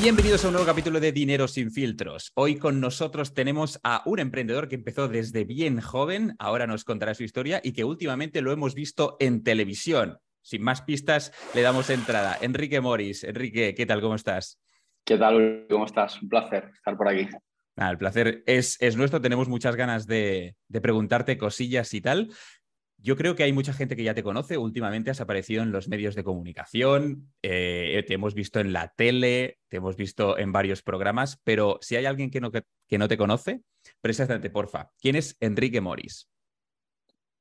Bienvenidos a un nuevo capítulo de Dinero sin filtros. Hoy con nosotros tenemos a un emprendedor que empezó desde bien joven, ahora nos contará su historia y que últimamente lo hemos visto en televisión. Sin más pistas, le damos entrada. Enrique Moris. Enrique, ¿qué tal? ¿Cómo estás? ¿Qué tal? ¿Cómo estás? Un placer estar por aquí. Ah, el placer es, es, nuestro. Tenemos muchas ganas de, de preguntarte cosillas y tal. Yo creo que hay mucha gente que ya te conoce. Últimamente has aparecido en los medios de comunicación, eh, te hemos visto en la tele, te hemos visto en varios programas, pero si hay alguien que no, que, no te conoce, preséntate, porfa. ¿Quién es Enrique Moris?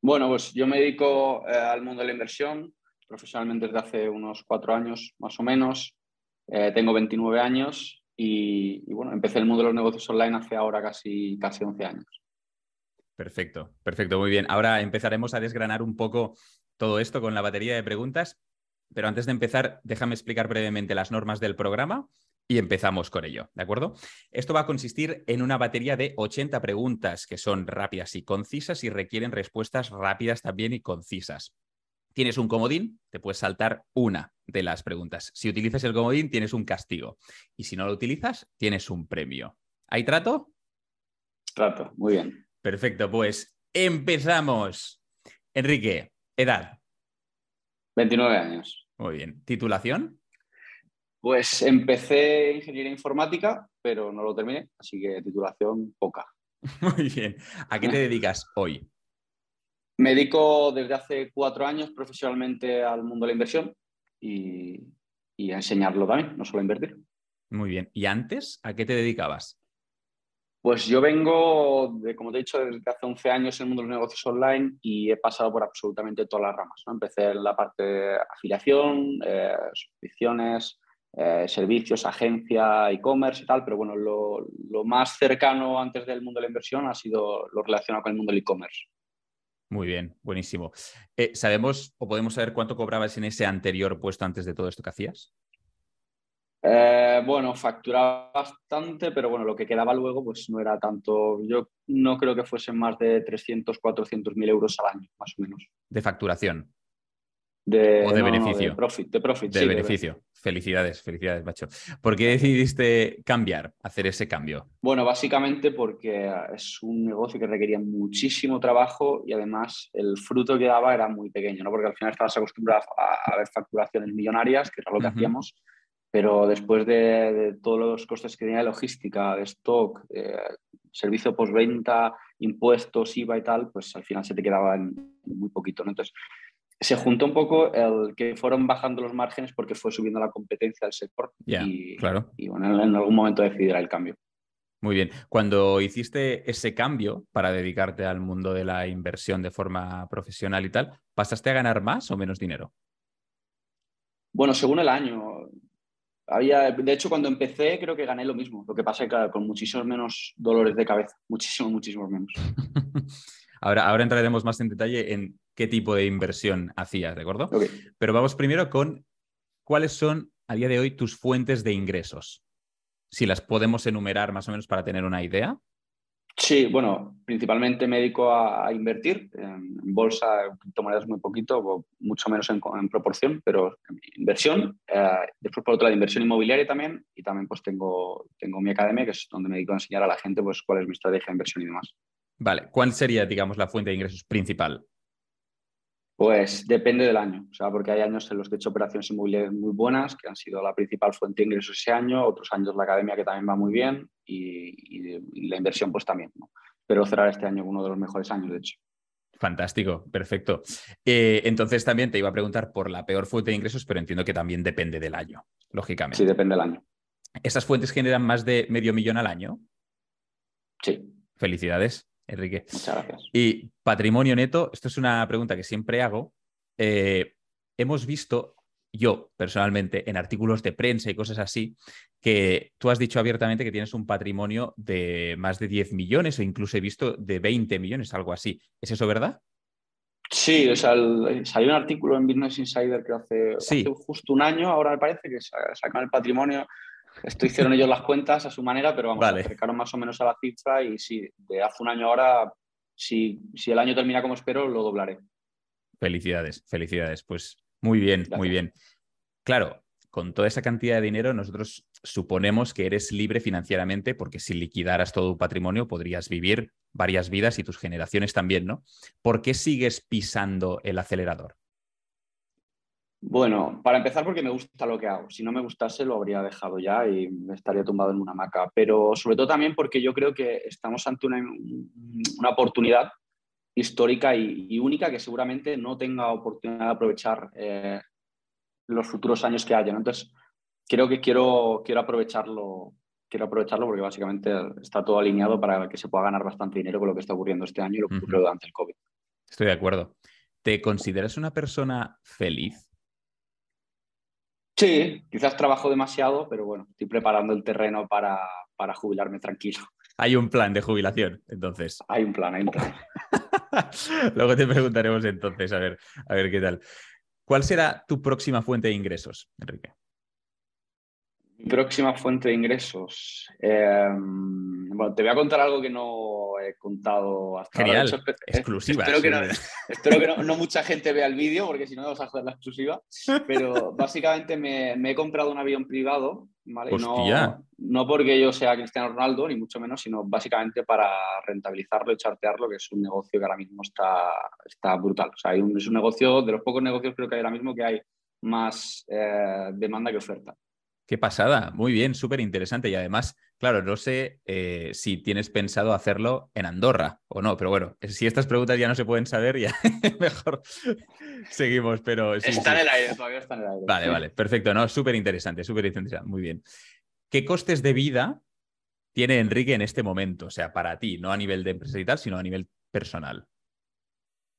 Bueno, pues yo me dedico eh, al mundo de la inversión profesionalmente desde hace unos cuatro años, más o menos. Eh, tengo 29 años y, y, bueno, empecé el mundo de los negocios online hace ahora casi, casi 11 años. Perfecto, perfecto, muy bien. Ahora empezaremos a desgranar un poco todo esto con la batería de preguntas, pero antes de empezar, déjame explicar brevemente las normas del programa y empezamos con ello, ¿de acuerdo? Esto va a consistir en una batería de 80 preguntas que son rápidas y concisas y requieren respuestas rápidas también y concisas. Tienes un comodín, te puedes saltar una de las preguntas. Si utilizas el comodín, tienes un castigo. Y si no lo utilizas, tienes un premio. ¿Hay trato? Trato, muy bien. Perfecto, pues empezamos. Enrique, edad. 29 años. Muy bien. ¿Titulación? Pues empecé ingeniería informática, pero no lo terminé, así que titulación poca. Muy bien. ¿A qué te dedicas hoy? Me dedico desde hace cuatro años profesionalmente al mundo de la inversión y, y a enseñarlo también, no solo a invertir. Muy bien. ¿Y antes a qué te dedicabas? Pues yo vengo, de, como te he dicho, desde hace 11 años en el mundo de los negocios online y he pasado por absolutamente todas las ramas. ¿no? Empecé en la parte de afiliación, eh, suscripciones, eh, servicios, agencia, e-commerce y tal, pero bueno, lo, más cercano antes del mundo de la inversión ha sido lo relacionado con el mundo del e-commerce. Muy bien, buenísimo. Eh, ¿Sabemos o podemos saber cuánto cobrabas en ese anterior puesto antes de todo esto que hacías? Eh, bueno, facturaba bastante, pero bueno, lo que quedaba luego pues no era tanto. Yo no creo que fuesen más de 300, 400 mil euros al año, más o menos. ¿De facturación? De, ¿O de no, beneficio? No, de profit. De, profit, de sí, beneficio. De felicidades, felicidades, macho. ¿Por qué decidiste cambiar, hacer ese cambio? Bueno, básicamente porque es un negocio que requería muchísimo trabajo y además el fruto que daba era muy pequeño, ¿no? Porque al final estabas acostumbrado a, a ver facturaciones millonarias, que era lo que uh -huh. hacíamos pero después de, de, todos los costes que tenía de logística, de stock, eh, servicio postventa, impuestos, IVA y tal, pues al final se te quedaba en muy poquito. ¿no? Entonces, se juntó un poco el que fueron bajando los márgenes porque fue subiendo la competencia del sector yeah, y, claro. y bueno, en algún momento decidirá el cambio. Muy bien. Cuando hiciste ese cambio para dedicarte al mundo de la inversión de forma profesional y tal, ¿pasaste a ganar más o menos dinero? Bueno, según el año. Había, de hecho, cuando empecé creo que gané lo mismo. Lo que pasa es que claro, con muchísimos menos dolores de cabeza. Muchísimos, muchísimos menos. ahora, ahora entraremos más en detalle en qué tipo de inversión hacías, ¿de acuerdo? Okay. Pero vamos primero con cuáles son a día de hoy tus fuentes de ingresos. Si las podemos enumerar más o menos para tener una idea. Sí, bueno, principalmente me dedico a, invertir en, bolsa, en criptomonedas muy poquito, mucho menos en, proporción, pero inversión. Eh, después, por otro lado, inversión inmobiliaria también. Y también pues tengo, tengo mi academia, que es donde me dedico a enseñar a la gente pues, cuál es mi estrategia de inversión y demás. Vale, ¿cuál sería, digamos, la fuente de ingresos principal? Pues depende del año, o sea, porque hay años en los que he hecho operaciones inmobiliarias muy buenas, que han sido la principal fuente de ingresos ese año, otros años la academia que también va muy bien y, y, y la inversión pues también. ¿no? Espero cerrar este año uno de los mejores años, de hecho. Fantástico, perfecto. Eh, entonces también te iba a preguntar por la peor fuente de ingresos, pero entiendo que también depende del año, lógicamente. Sí, depende del año. ¿Esas fuentes generan más de medio millón al año? Sí. Felicidades. Enrique. Muchas gracias. Y patrimonio neto, esto es una pregunta que siempre hago. Eh, hemos visto, yo personalmente, en artículos de prensa y cosas así, que tú has dicho abiertamente que tienes un patrimonio de más de 10 millones o incluso he visto de 20 millones, algo así. ¿Es eso verdad? Sí, o sea, el, salió un artículo en Business Insider que hace, sí. hace justo un año, ahora me parece, que sacan el patrimonio esto hicieron ellos las cuentas a su manera, pero vamos, vale. acercaron más o menos a la cifra y sí, de hace un año ahora, si, si el año termina como espero, lo doblaré. Felicidades, felicidades. Pues muy bien, Gracias. muy bien. Claro, con toda esa cantidad de dinero nosotros suponemos que eres libre financieramente porque si liquidaras todo tu patrimonio podrías vivir varias vidas y tus generaciones también, ¿no? ¿Por qué sigues pisando el acelerador? Bueno, para empezar porque me gusta lo que hago. Si no me gustase lo habría dejado ya y me estaría tumbado en una hamaca. Pero sobre todo también porque yo creo que estamos ante una, oportunidad histórica y, única que seguramente no tenga oportunidad de aprovechar eh, los futuros años que haya. Entonces, creo que quiero, quiero aprovecharlo quiero aprovecharlo porque básicamente está todo alineado para que se pueda ganar bastante dinero con lo que está ocurriendo este año y lo que ocurrió durante el COVID. Estoy de acuerdo. ¿Te consideras una persona feliz? Sí, quizás trabajo demasiado, pero bueno, estoy preparando el terreno para, para jubilarme tranquilo. Hay un plan de jubilación, entonces. Hay un plan, hay un plan. Luego te preguntaremos entonces, a ver, a ver qué tal. ¿Cuál será tu próxima fuente de ingresos, Enrique? Mi próxima fuente de ingresos. Em, bueno, te voy a contar algo que no he contado hasta Genial, exclusiva. Espero, que, no, espero que no, mucha gente vea el vídeo, porque si no vamos a hacer la exclusiva. Pero básicamente me, he comprado un avión privado, ¿vale? No, no, porque yo sea Cristiano Ronaldo, ni mucho menos, sino básicamente para rentabilizarlo y chartearlo, que es un negocio que ahora mismo está, está brutal. O sea, es un negocio, de los pocos negocios creo que hay ahora mismo que hay más eh, demanda que oferta. Qué pasada, muy bien, súper interesante. Y además, claro, no sé eh, si tienes pensado hacerlo en Andorra o no, pero bueno, si estas preguntas ya no se pueden saber, ya mejor seguimos. Pero está en el aire, todavía está en el aire. Vale, vale, perfecto, no, súper interesante, súper interesante, muy bien. ¿Qué costes de vida tiene Enrique en este momento? O sea, para ti, no a nivel de empresa y tal, sino a nivel personal.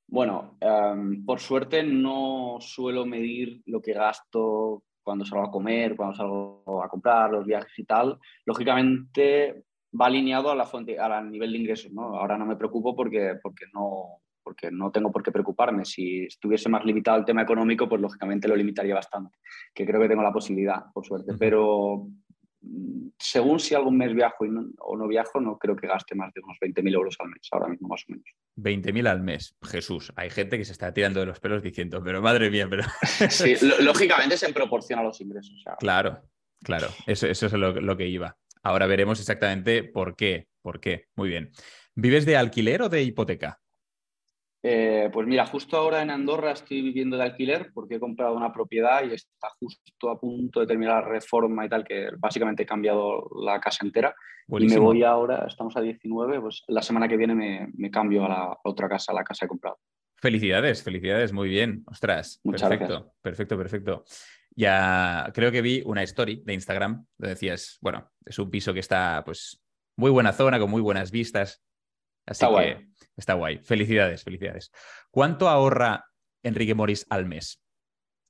Bueno, em, por suerte no suelo medir lo que gasto cuando salgo a comer, cuando salgo a comprar, los viajes y tal, lógicamente va alineado a la fuente, al nivel de ingresos. ¿no? Ahora no me preocupo porque, porque, no, porque no tengo por qué preocuparme. Si estuviese más limitado el tema económico, pues lógicamente lo limitaría bastante, que creo que tengo la posibilidad, por suerte. Pero según si algún mes viajo o no viajo, no creo que gaste más de unos 20.000 euros al mes, ahora mismo más o menos. 20.000 al mes, Jesús. Hay gente que se está tirando de los pelos diciendo, pero madre mía, pero... sí, lógicamente se proporciona a los ingresos. Claro, claro, eso, eso es lo, que iba. Ahora veremos exactamente por qué, por qué. Muy bien. ¿Vives de alquiler o de hipoteca? Eh, pues mira, justo ahora en Andorra estoy viviendo de alquiler porque he comprado una propiedad y está justo a punto de terminar la reforma y tal, que básicamente he cambiado la casa entera. Y me voy ahora, estamos a 19, pues la semana que viene me, cambio a la otra casa, a la casa que he comprado. Felicidades, felicidades, muy bien. Ostras, Muchas perfecto, gracias. perfecto, perfecto. Ya creo que vi una story de Instagram donde decías, bueno, es un piso que está pues muy buena zona, con muy buenas vistas. Así que Está guay. Felicidades, felicidades. ¿Cuánto ahorra Enrique Morís al mes?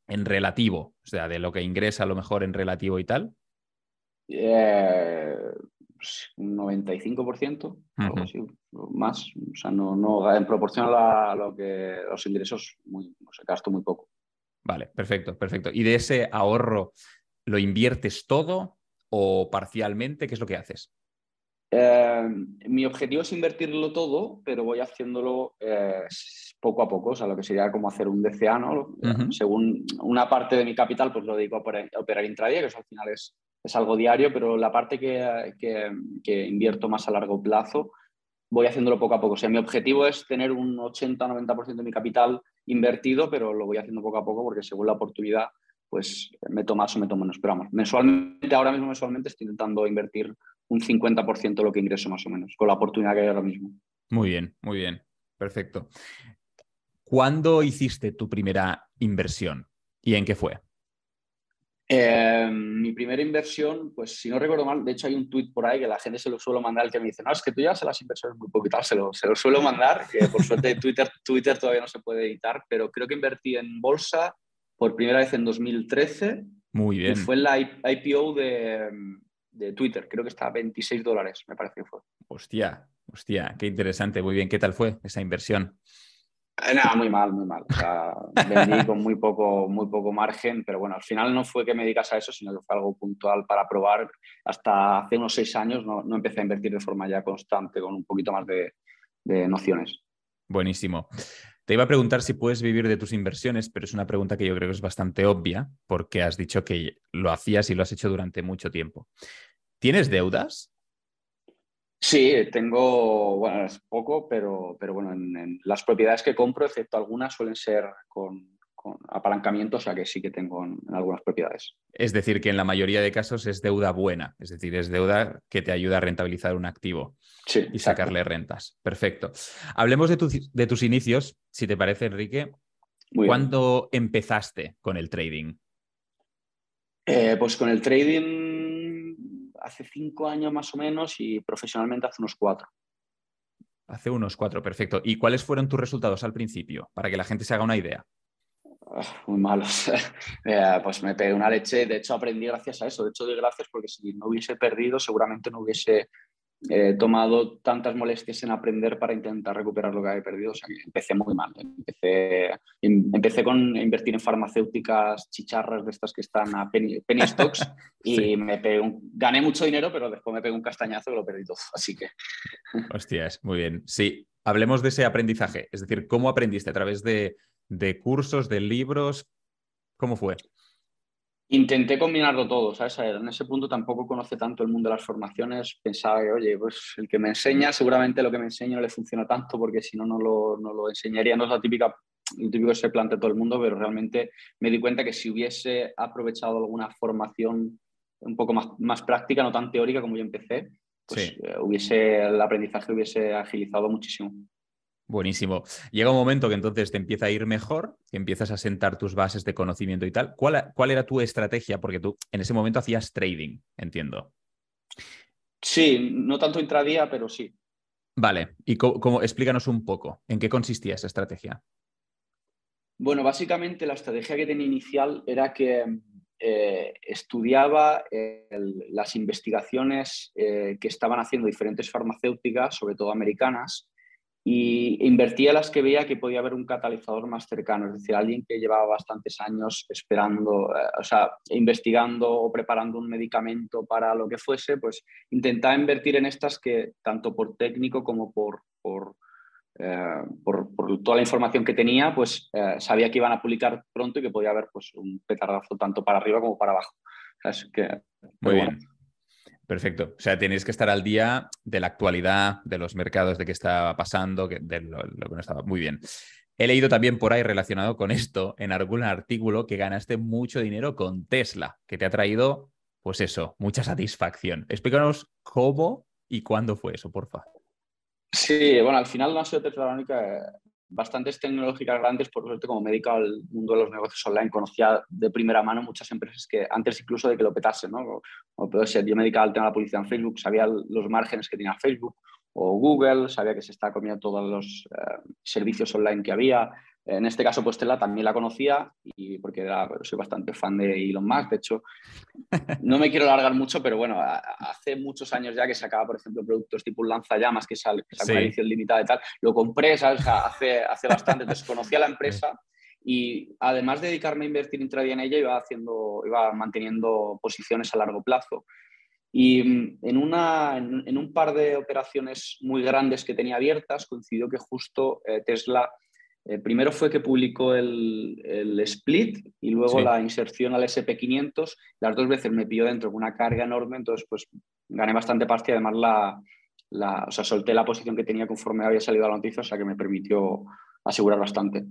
En relativo, o sea, de lo que ingresa a lo mejor en relativo y tal. Eh, un 95%, algo así, más. O sea, no, no en proporción a, lo que los ingresos, muy, gasto muy poco. Vale, perfecto, perfecto. ¿Y de ese ahorro lo inviertes todo o parcialmente? ¿Qué es lo que haces? Eh, mi objetivo es invertirlo todo, pero voy haciéndolo eh, poco a poco, o sea, lo que sería como hacer un DCA, ¿no? Según una parte de mi capital, pues lo dedico a operar, intradía, que eso al final es, es algo diario, pero la parte que, que, invierto más a largo plazo, voy haciéndolo poco a poco. O sea, mi objetivo es tener un 80-90% de mi capital invertido, pero lo voy haciendo poco a poco porque según la oportunidad, pues meto más o meto menos. Pero vamos, mensualmente, ahora mismo mensualmente estoy intentando invertir un 50% de lo que ingreso más o menos, con la oportunidad que hay ahora mismo. Muy bien, muy bien, perfecto. ¿Cuándo hiciste tu primera inversión y en qué fue? Eh, mi primera inversión, pues si no recuerdo mal, de hecho hay un tuit por ahí que la gente se lo suelo mandar, el que me dice, no, es que tú ya haces las inversiones muy tal, se lo, se lo suelo mandar, que por suerte Twitter, Twitter todavía no se puede editar, pero creo que invertí en bolsa por primera vez en 2013. Muy bien. Y fue en la IPO de, de Twitter. Creo que está a 26 dólares, me parece que fue. Hostia, hostia, qué interesante. Muy bien. ¿Qué tal fue esa inversión? Eh, nada, muy mal, muy mal. O sea, vendí con muy poco, muy poco margen, pero bueno, al final no fue que me dedicas a eso, sino que fue algo puntual para probar. Hasta hace unos seis años no, no empecé a invertir de forma ya constante, con un poquito más de, de nociones. Buenísimo. Te iba a preguntar si puedes vivir de tus inversiones, pero es una pregunta que yo creo que es bastante obvia porque has dicho que lo hacías y lo has hecho durante mucho tiempo. ¿Tienes deudas? Sí, tengo, bueno, es poco, pero, pero bueno, en, las propiedades que compro, excepto algunas, suelen ser con, apalancamiento, o sea que sí que tengo en, algunas propiedades. Es decir, que en la mayoría de casos es deuda buena, es decir, es deuda que te ayuda a rentabilizar un activo y sacarle rentas. Perfecto. Hablemos de, de, tus inicios, si te parece, Enrique. ¿Cuándo empezaste con el trading? Eh, pues con el trading hace cinco años más o menos y profesionalmente hace unos cuatro. Hace unos cuatro, perfecto. ¿Y cuáles fueron tus resultados al principio? Para que la gente se haga una idea. Muy malos. Eh, pues me pegué una leche. De hecho, aprendí gracias a eso. De hecho, doy gracias porque si no hubiese perdido, seguramente no hubiese he tomado tantas molestias en aprender para intentar recuperar lo que había perdido. O sea, empecé muy mal. Empecé, em, empecé con invertir en farmacéuticas chicharras de estas que están a penny, stocks y me gané mucho dinero, pero después me pegué un castañazo y lo perdí todo. Así que. Hostias, muy bien. Sí, hablemos de ese aprendizaje. Es decir, ¿cómo aprendiste? ¿A través de, de cursos, de libros? ¿Cómo fue? Intenté combinarlo todo, ¿sabes? En ese punto tampoco conoce tanto el mundo de las formaciones. Pensaba que, oye, pues el que me enseña, seguramente lo que me enseña no le funciona tanto porque si no, no lo, no lo enseñaría. No es la típica, lo típico que se plantea todo el mundo, pero realmente me di cuenta que si hubiese aprovechado alguna formación un poco más, más práctica, no tan teórica como yo empecé, pues eh, hubiese, el aprendizaje hubiese agilizado muchísimo. Buenísimo. Llega un momento que entonces te empieza a ir mejor, que empiezas a sentar tus bases de conocimiento y tal. ¿Cuál, cuál era tu estrategia? Porque tú en ese momento hacías trading, entiendo. Sí, no tanto intradía, pero sí. Vale, y cómo, explícanos un poco, ¿en qué consistía esa estrategia? Bueno, básicamente la estrategia que tenía inicial era que eh, estudiaba las investigaciones eh, que estaban haciendo diferentes farmacéuticas, sobre todo americanas, y invertía las que veía que podía haber un catalizador más cercano, es decir, alguien que llevaba bastantes años esperando, eh, o sea, investigando o preparando un medicamento para lo que fuese, pues intentaba invertir en estas que tanto por técnico como por, por, eh, toda la información que tenía, pues eh, sabía que iban a publicar pronto y que podía haber pues, un petardazo tanto para arriba como para abajo. que, Muy bien. Perfecto. O sea, tenéis que estar al día de la actualidad, de los mercados, de qué estaba pasando, de lo, que no estaba. Muy bien. He leído también por ahí relacionado con esto, en algún artículo, que ganaste mucho dinero con Tesla, que te ha traído, pues eso, mucha satisfacción. Explícanos cómo y cuándo fue eso, por favor. Sí, bueno, al final no ha sido Tesla la única bastantes tecnológicas grandes, por suerte, como me he dedicado al mundo de los negocios online, conocía de primera mano muchas empresas que antes incluso de que lo petasen, ¿no? O, ser, yo me dedicaba al tema de la publicidad en Facebook, sabía los márgenes que tenía Facebook o Google, sabía que se estaba comiendo todos los eh, servicios online que había, en este caso, pues Tesla también la conocía y porque soy bastante fan de Elon Musk. De hecho, no me quiero alargar mucho, pero bueno, hace muchos años ya que sacaba, por ejemplo, productos tipo un lanzallamas que que una edición limitada y tal, lo compré, ¿sabes? hace, hace bastante. Entonces conocía la empresa y además de dedicarme a invertir intradía en ella, iba, haciendo, iba manteniendo posiciones a largo plazo. Y mm, en, una, en, un par de operaciones muy grandes que tenía abiertas, coincidió que justo eh, Tesla eh, primero fue que publicó el, split y luego la inserción al SP500. Las dos veces me pilló dentro con una carga enorme, entonces pues gané bastante parte y además la, la, o sea, solté la posición que tenía conforme había salido la noticia, o sea que me permitió asegurar bastante.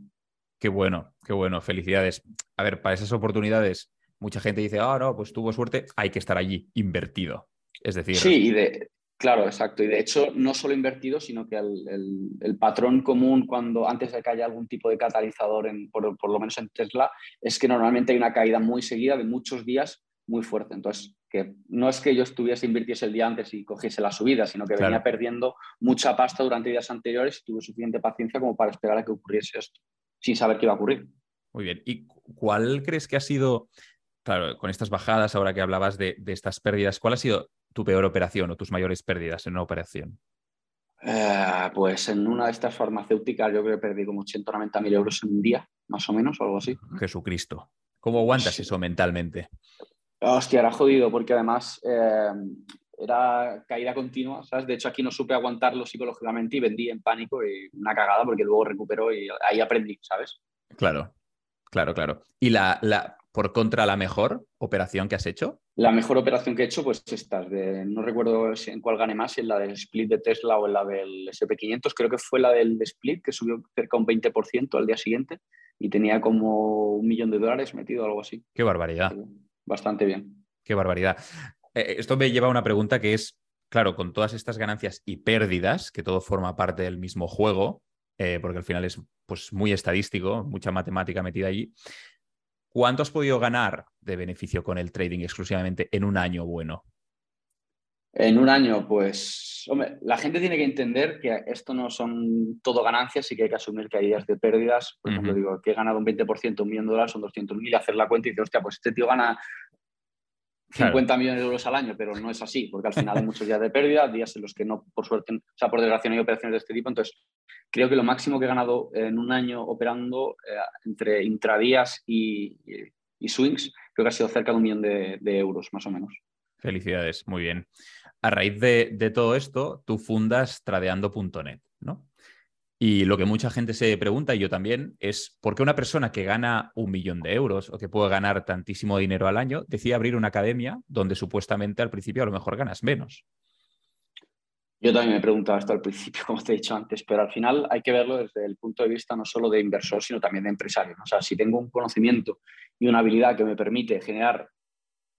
Qué bueno, qué bueno, felicidades. A ver, para esas oportunidades, mucha gente dice, ah, no, pues tuvo suerte, hay que estar allí invertido. Es decir, sí, y de, Claro, exacto. Y de hecho, no solo invertido, sino que el, patrón común cuando antes de que haya algún tipo de catalizador, en, por, lo menos en Tesla, es que normalmente hay una caída muy seguida de muchos días muy fuerte. Entonces, que no es que yo estuviese invirtiese el día antes y cogiese la subida, sino que venía perdiendo mucha pasta durante días anteriores y tuve suficiente paciencia como para esperar a que ocurriese esto, sin saber qué iba a ocurrir. Muy bien. ¿Y cuál crees que ha sido, claro, con estas bajadas, ahora que hablabas de, de estas pérdidas, cuál ha sido tu peor operación o tus mayores pérdidas en una operación? Eh, pues en una de estas farmacéuticas yo creo que perdí como 190 mil euros en un día, más o menos, o algo así. Jesucristo. ¿Cómo aguantas eso mentalmente? Hostia, era jodido porque además eh, era caída continua, ¿sabes? De hecho, aquí no supe aguantarlo psicológicamente y vendí en pánico y una cagada porque luego recuperó y ahí aprendí, ¿sabes? Claro, claro, claro. ¿Y la, la, por contra, la mejor operación que has hecho? La mejor operación que he hecho, pues estas, de, no recuerdo en cuál gané más, si en la del split de Tesla o en la del SP500, creo que fue la del split, que subió cerca un 20% al día siguiente y tenía como un millón de dólares metido, algo así. Qué barbaridad. Bastante bien. Qué barbaridad. Eh, eh, esto me lleva a una pregunta que es, claro, con todas estas ganancias y pérdidas, que todo forma parte del mismo juego, eh, porque al final es pues, muy estadístico, mucha matemática metida allí. ¿Cuánto has podido ganar de beneficio con el trading exclusivamente en un año bueno? En un año, pues, hombre, la gente tiene que entender que esto no son todo ganancias y que hay que asumir que hay días de pérdidas. Por ejemplo, digo, que he ganado un 20%, un millón de dólares, son 200.000 y hacer la cuenta y decir, hostia, pues este tío gana 50 millones de euros al año, pero no es así, porque al final hay muchos días de pérdida, días en los que no, por suerte, o sea, por desgracia no hay operaciones de este tipo. Entonces, creo que lo máximo que he ganado en un año operando eh, entre intradías y, y, swings, creo que ha sido cerca de un millón de, euros, más o menos. Felicidades, muy bien. A raíz de, de todo esto, tú fundas tradeando.net, ¿no? Y lo que mucha gente se pregunta, y yo también, es por qué una persona que gana un millón de euros o que puede ganar tantísimo dinero al año decide abrir una academia donde supuestamente al principio a lo mejor ganas menos. Yo también me he preguntado esto al principio, como te he dicho antes, pero al final hay que verlo desde el punto de vista no solo de inversor, sino también de empresario. O sea, si tengo un conocimiento y una habilidad que me permite generar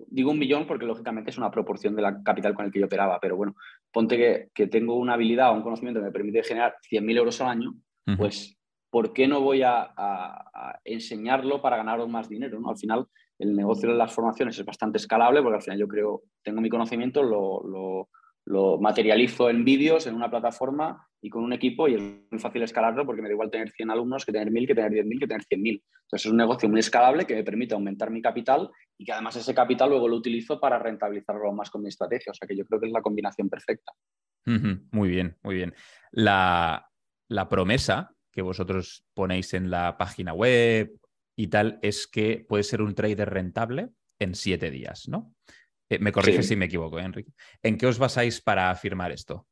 digo un millón porque lógicamente es una proporción de la capital con el que yo operaba, pero bueno, ponte que, tengo una habilidad o un conocimiento que me permite generar 100.000 euros al año, pues ¿por qué no voy a, enseñarlo para ganar más dinero? ¿no? Al final, el negocio de las formaciones es bastante escalable porque al final yo creo, tengo mi conocimiento, lo lo materializo en vídeos en una plataforma y con un equipo y es muy fácil escalarlo porque me da igual tener 100 alumnos que tener 1000, que tener 10.000, que tener 100.000. Entonces es un negocio muy escalable que me permite aumentar mi capital y que además ese capital luego lo utilizo para rentabilizarlo más con mi estrategia. O sea que yo creo que es la combinación perfecta. Muy bien, muy bien. La, la promesa que vosotros ponéis en la página web y tal es que puede ser un trader rentable en siete días, ¿no? Eh, me corriges si me equivoco, ¿eh, Enrique. ¿En qué os basáis para afirmar esto?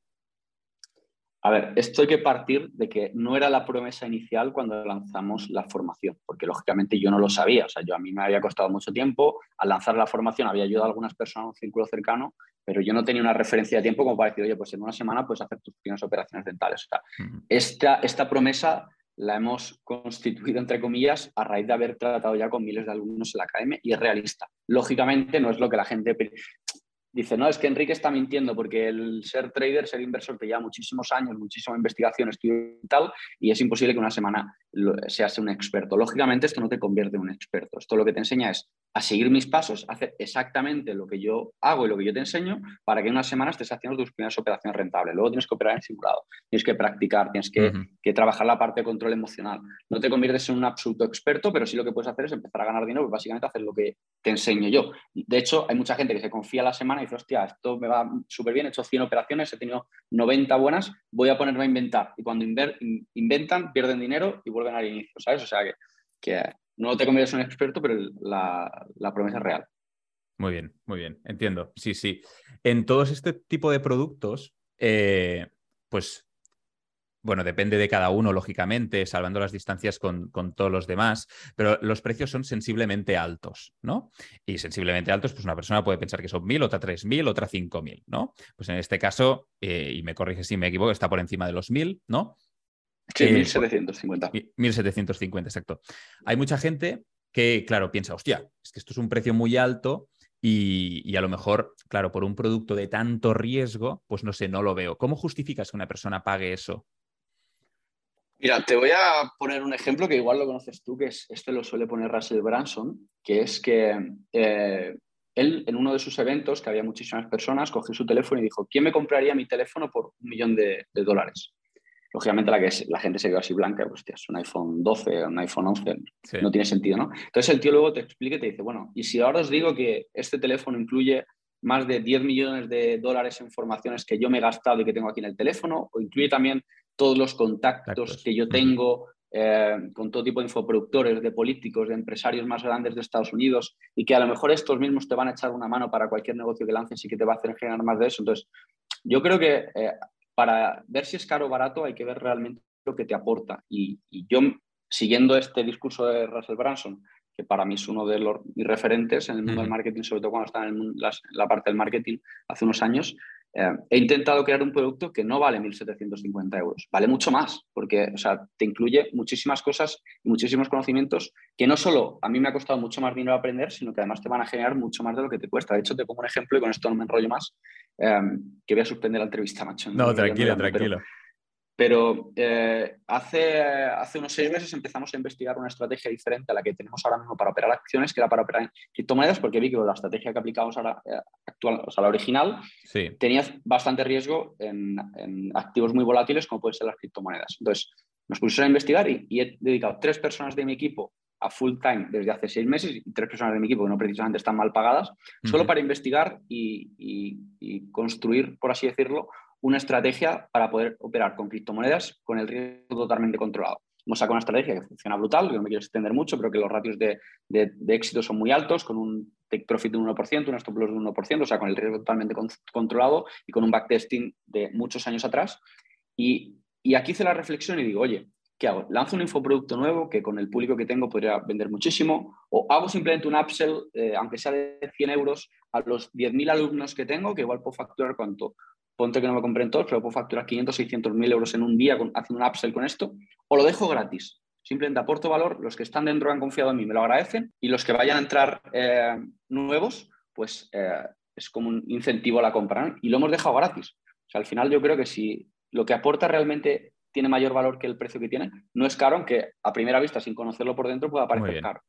A ver, esto hay que partir de que no era la promesa inicial cuando lanzamos la formación, porque lógicamente yo no lo sabía. O sea, yo a mí me había costado mucho tiempo. Al lanzar la formación había ayudado a algunas personas, un círculo cercano, pero yo no tenía una referencia de tiempo como para decir, oye, pues en una semana puedes hacer tus primeras operaciones dentales. O sea, esta, esta promesa la hemos constituido, entre comillas, a raíz de haber tratado ya con miles de alumnos en la academia y es realista. Lógicamente no es lo que la gente dice, no, es que Enrique está mintiendo porque el ser trader, ser inversor te lleva muchísimos años, muchísima investigación, estudio y tal, y es imposible que una semana seas un experto. Lógicamente esto no te convierte en un experto. Esto lo que te enseña es a seguir mis pasos, hacer exactamente lo que yo hago y lo que yo te enseño para que en una semana estés haciendo tus primeras operaciones rentables. Luego tienes que operar en simulado, tienes que practicar, tienes que, que, trabajar la parte de control emocional. No te conviertes en un absoluto experto, pero sí lo que puedes hacer es empezar a ganar dinero, pues básicamente hacer lo que te enseño yo. De hecho, hay mucha gente que se confía la semana y dice, hostia, esto me va súper bien, he hecho 100 operaciones, he tenido 90 buenas, voy a ponerme a inventar. Y cuando inventan, pierden dinero y vuelven al inicio, ¿sabes? O sea que, que no te conviertes en un experto, pero la, promesa es real. Muy bien, muy bien, entiendo. Sí, sí. En todos este tipo de productos, eh, pues bueno, depende de cada uno, lógicamente, salvando las distancias con, todos los demás, pero los precios son sensiblemente altos, ¿no? Y sensiblemente altos, pues una persona puede pensar que son mil, otra tres mil, otra cinco mil, ¿no? Pues en este caso, eh, y me corrige si me equivoco, está por encima de los mil, ¿no? Sí, 1750. Eh, 1750, exacto. Hay mucha gente que, claro, piensa, hostia, es que esto es un precio muy alto y, y, a lo mejor, claro, por un producto de tanto riesgo, pues no sé, no lo veo. ¿Cómo justificas que una persona pague eso Mira, te voy a poner un ejemplo que igual lo conoces tú, que es, este lo suele poner Russell Branson, que es que eh, él en uno de sus eventos, que había muchísimas personas, cogió su teléfono y dijo, ¿quién me compraría mi teléfono por un millón de, dólares? Lógicamente la, que la gente se quedó así blanca, hostia, es un iPhone 12, un iPhone 11, no tiene sentido, ¿no? Entonces el tío luego te explica y te dice, bueno, y si ahora os digo que este teléfono incluye más de 10 millones de dólares en formaciones que yo me he gastado y que tengo aquí en el teléfono, o incluye también todos los contactos que yo tengo eh, con todo tipo de infoproductores, de políticos, de empresarios más grandes de Estados Unidos y que a lo mejor estos mismos te van a echar una mano para cualquier negocio que lances y que te va a hacer generar más de eso. Entonces, yo creo que eh, para ver si es caro o barato hay que ver realmente lo que te aporta. Y, yo, siguiendo este discurso de Russell Branson, que para mí es uno de los mis referentes en el mundo del marketing, sobre todo cuando estaba en la parte del marketing hace unos años, eh, he intentado crear un producto que no vale 1.750 euros, vale mucho más, porque o sea, te incluye muchísimas cosas y muchísimos conocimientos que no solo a mí me ha costado mucho más dinero aprender, sino que además te van a generar mucho más de lo que te cuesta. De hecho, te pongo un ejemplo y con esto no me enrollo más, eh, que voy a suspender la entrevista, macho. No, tranquilo, tranquilo. Pero eh, hace, hace unos seis meses empezamos a investigar una estrategia diferente a la que tenemos ahora mismo para operar acciones, que era para operar en criptomonedas, porque vi que la estrategia que aplicamos ahora, eh, actual, o sea, la original, tenía bastante riesgo en, activos muy volátiles como pueden ser las criptomonedas. Entonces, nos pusimos a investigar y, he dedicado tres personas de mi equipo a full time desde hace seis meses y tres personas de mi equipo que no precisamente están mal pagadas, solo para investigar y construir, por así decirlo, una estrategia para poder operar con criptomonedas con el riesgo totalmente controlado. Hemos sacado una estrategia que funciona brutal, que no me quiero extender mucho, pero que los ratios de, éxito son muy altos, con un take profit de un 1%, un stop loss de un 1%, o sea, con el riesgo totalmente controlado y con un backtesting de muchos años atrás. Y, aquí hice la reflexión y digo, oye, ¿qué hago? ¿Lanzo un infoproducto nuevo que con el público que tengo podría vender muchísimo? ¿O hago simplemente un upsell, eh, aunque sea de 100 euros, a los 10.000 alumnos que tengo, que igual puedo facturar cuánto? ponte que no me compren todos, pero puedo facturar 500, 600 mil euros en un día haciendo un upsell con esto, o lo dejo gratis. Simplemente aporto valor, los que están dentro han confiado en mí, me lo agradecen, y los que vayan a entrar eh, nuevos, pues eh, es como un incentivo a la compra, y lo hemos dejado gratis. O sea, al final yo creo que si lo que aporta realmente tiene mayor valor que el precio que tiene, no es caro, aunque a primera vista, sin conocerlo por dentro, pueda parecer caro.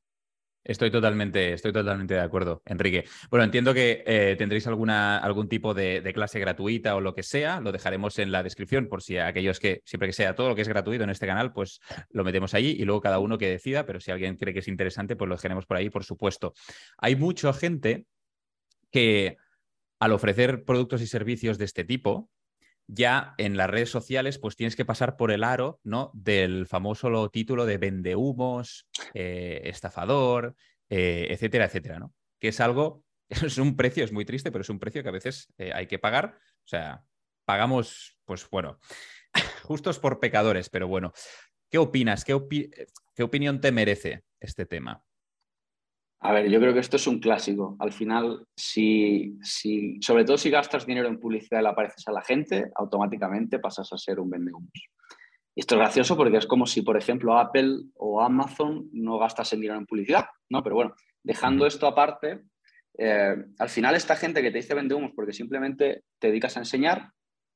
Estoy totalmente, estoy totalmente de acuerdo, Enrique. Bueno, entiendo que eh, tendréis alguna, algún tipo de, clase gratuita o lo que sea. Lo dejaremos en la descripción por si aquellos que, siempre que sea todo lo que es gratuito en este canal, pues lo metemos allí y luego cada uno que decida. Pero si alguien cree que es interesante, pues lo dejaremos por ahí, por supuesto. Hay mucha gente que al ofrecer productos y servicios de este tipo, ya en las redes sociales, pues tienes que pasar por el aro, ¿no? Del famoso título de vendehumos, eh, estafador, eh, etcétera, etcétera, ¿no? Que es algo, es un precio, es muy triste, pero es un precio que a veces eh, hay que pagar. O sea, pagamos, pues bueno, justos por pecadores, pero bueno. ¿Qué opinas? ¿Qué, ¿Qué opinión te merece este tema? A ver, yo creo que esto es un clásico. Al final, si, si, sobre todo si gastas dinero en publicidad y le apareces a la gente, automáticamente pasas a ser un vendehumos. Y esto es gracioso porque es como si, por ejemplo, Apple o Amazon no gastasen dinero en publicidad, ¿no? Pero bueno, dejando esto aparte, eh, al final esta gente que te dice vendehumos porque simplemente te dedicas a enseñar,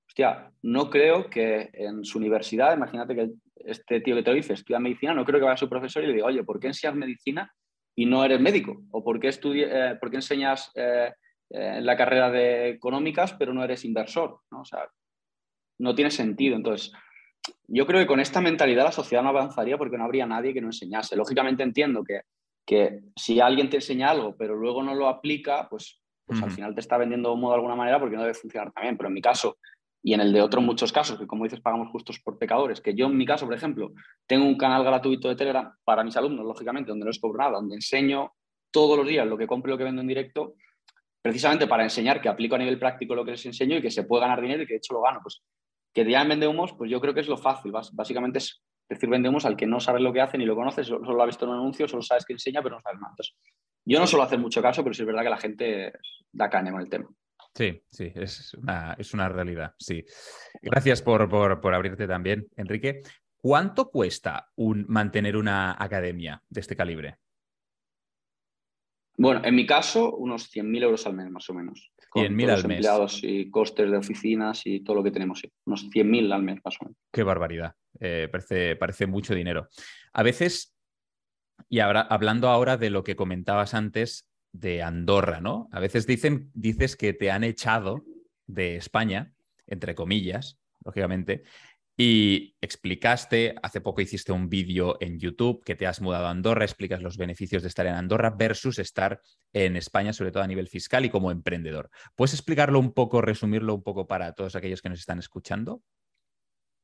hostia, no creo que en su universidad, imagínate que este tío que te lo dice estudia medicina, no creo que vaya a su profesor y le diga, oye, ¿por qué enseñas medicina y no eres médico? ¿O por qué, eh, por qué enseñas eh, eh, la carrera de económicas pero no eres inversor? ¿no? O sea, no tiene sentido. Entonces, yo creo que con esta mentalidad la sociedad no avanzaría porque no habría nadie que no enseñase. Lógicamente entiendo que, que si alguien te enseña algo pero luego no lo aplica, pues, pues al final te está vendiendo humo de alguna manera porque no debe funcionar también. Pero en mi caso, y en el de otros muchos casos, que como dices, pagamos justos por pecadores, que yo en mi caso, por ejemplo, tengo un canal gratuito de Telegram para mis alumnos, lógicamente, donde no les cobro nada, donde enseño todos los días lo que compro y lo que vendo en directo, precisamente para enseñar que aplico a nivel práctico lo que les enseño y que se puede ganar dinero y que de hecho lo gano. Pues que ya en Vende Humos, pues yo creo que es lo fácil, básicamente es decir Vende Humos al que no sabe lo que hace ni lo conoce, solo, lo ha visto en un anuncio, solo sabes que enseña, pero no sabes más. Entonces, yo no suelo hacer mucho caso, pero sí es verdad que la gente da caña con el tema. Sí, sí, es una, es una realidad, sí. Gracias por, por, abrirte también, Enrique. ¿Cuánto cuesta un, mantener una academia de este calibre? Bueno, en mi caso, unos 100.000 euros al mes, más o menos. 100.000 al mes. empleados y costes de oficinas y todo lo que tenemos, sí. Unos 100.000 al mes, más o menos. Qué barbaridad. Eh, parece, parece mucho dinero. A veces, y ahora, hablando ahora de lo que comentabas antes, de Andorra, ¿no? A veces dicen, dices que te han echado de España, entre comillas, lógicamente, y explicaste, hace poco hiciste un vídeo en YouTube que te has mudado a Andorra, explicas los beneficios de estar en Andorra versus estar en España, sobre todo a nivel fiscal y como emprendedor. ¿Puedes explicarlo un poco, resumirlo un poco para todos aquellos que nos están escuchando?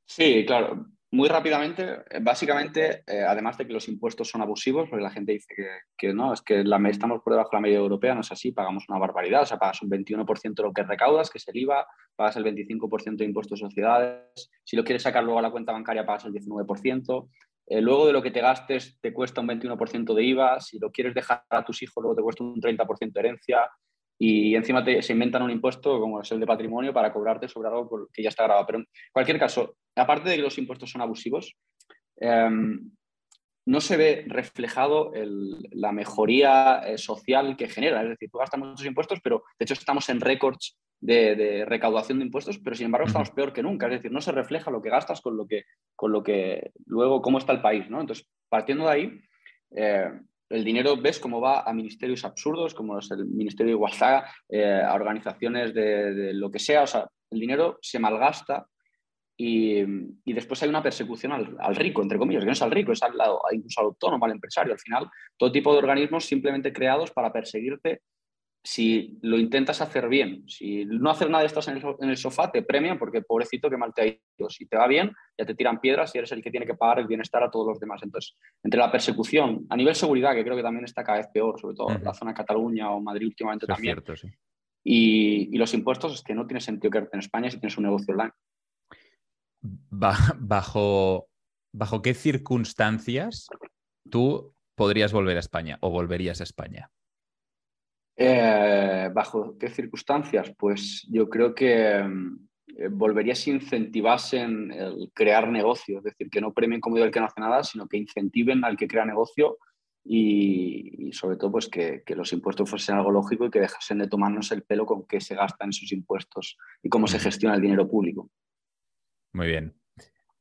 Sí, claro. Muy rápidamente, eh, básicamente, eh, además de que los impuestos son abusivos, porque la gente dice que, no, es que la, estamos por debajo de la media europea, no es así, pagamos una barbaridad, o sea, pagas un 21% de lo que recaudas, que es el IVA, pagas el 25% de impuestos de sociedades, si lo quieres sacar luego a la cuenta bancaria pagas el 19%, eh, luego de lo que te gastes te cuesta un 21% de IVA, si lo quieres dejar a tus hijos luego te cuesta un 30% de herencia, y encima se inventan un impuesto como es el de patrimonio para cobrarte sobre algo que ya está grabado. Pero en cualquier caso, aparte de que los impuestos son abusivos, em, no se ve reflejado la mejoría eh, social que genera. Es decir, tú gastas muchos impuestos, pero de hecho estamos en récords de, recaudación de impuestos, pero sin embargo estamos peor que nunca. Es decir, no se refleja lo que gastas con lo que, con lo que luego, cómo está el país. ¿no? Entonces, partiendo de ahí, eh, el dinero ves cómo va a ministerios absurdos, como es el Ministerio de Igualdad, eh, a organizaciones de, lo que sea. O sea, el dinero se malgasta y, después hay una persecución al, rico, entre comillas, que no es al rico, es al incluso al autónomo, al empresario. Al final, todo tipo de organismos simplemente creados para perseguirte si lo intentas hacer bien, si no haces nada de estas en el, sofá, te premian porque pobrecito que mal te ha ido. Si te va bien, ya te tiran piedras y eres el que tiene que pagar el bienestar a todos los demás. Entonces, entre la persecución, a nivel seguridad, que creo que también está cada vez peor, sobre todo en la zona de Cataluña o Madrid últimamente también, y, los impuestos, es que no tiene sentido quedarte en España si tienes un negocio online. Bajo, ¿Bajo qué circunstancias tú podrías volver a España o volverías a España? Eh, ¿Bajo qué circunstancias? Pues yo creo que eh, volvería si incentivasen el crear negocio, es decir, que no premien como el que no hace nada, sino que incentiven al que crea negocio y, sobre todo pues que, los impuestos fuesen algo lógico y que dejasen de tomarnos el pelo con qué se gastan esos impuestos y cómo se gestiona el dinero público. Muy bien.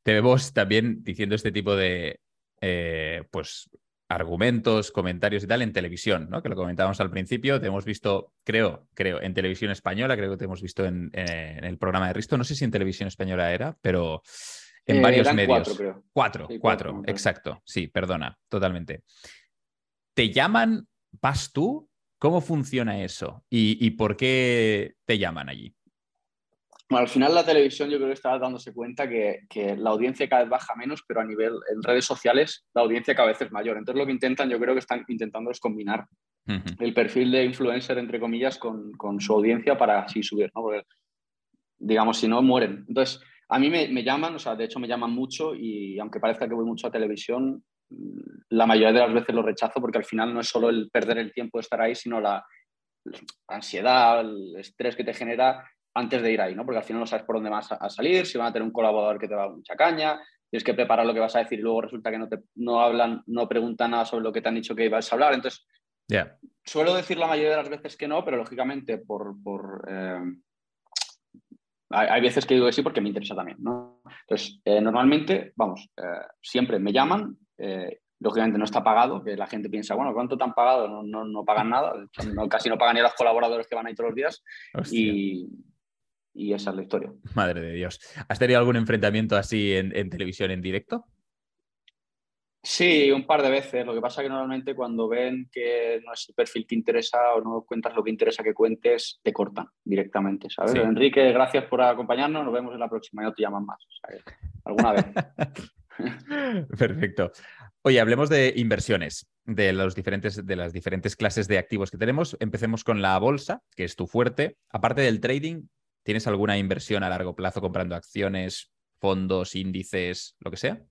Te vemos también diciendo este tipo de eh, pues argumentos, comentarios y tal en televisión, ¿no? Que lo comentábamos al principio. Te hemos visto, creo, creo, en televisión española, creo que te hemos visto en, el programa de Risto. No sé si en televisión española era, pero en eh, varios medios. Cuatro, creo. Cuatro, cuatro, exacto. Sí, perdona, totalmente. ¿Te llaman? ¿Vas tú? ¿Cómo funciona eso? y por qué te llaman allí? Al final la televisión yo creo que está dándose cuenta que, la audiencia cada vez baja menos, pero a nivel en redes sociales la audiencia cada vez es mayor. Entonces lo que intentan, yo creo que están intentando es combinar el perfil de influencer, entre comillas, con, su audiencia para así subir, ¿no? Porque, digamos, si no, mueren. Entonces, a mí me, llaman, o sea, de hecho me llaman mucho y aunque parezca que voy mucho a televisión, la mayoría de las veces lo rechazo porque al final no es solo el perder el tiempo de estar ahí, sino la ansiedad, el estrés que te genera antes de ir ahí, ¿no? Porque al final no sabes por dónde vas a, salir, si van a tener un colaborador que te va a dar mucha caña, tienes que preparar lo que vas a decir y luego resulta que no, te, no hablan, no preguntan nada sobre lo que te han dicho que ibas a hablar. Entonces, suelo decir la mayoría de las veces que no, pero lógicamente por... Eh, hay, veces que digo que sí porque me interesa también, ¿no? Entonces, eh, normalmente, vamos, eh, siempre me llaman, lógicamente no está pagado, que la gente piensa, bueno, ¿cuánto te han pagado? No, no, no pagan nada, casi no pagan ni a los colaboradores que van ahí todos los días. Y, y esa es la historia. Madre de Dios. ¿Has tenido algún enfrentamiento así en, televisión en directo? Sí, un par de veces. Lo que pasa es que normalmente cuando ven que no es el perfil que interesa o no cuentas lo que interesa que cuentes, te cortan directamente, ¿sabes? Enrique, gracias por acompañarnos. Nos vemos en la próxima. No te llaman más. alguna vez. Perfecto. Oye, hablemos de inversiones, de, los diferentes, de las diferentes clases de activos que tenemos. Empecemos con la bolsa, que es tu fuerte. Aparte del trading, ¿Tienes alguna inversión a largo plazo comprando acciones, fondos, índices, lo que sea?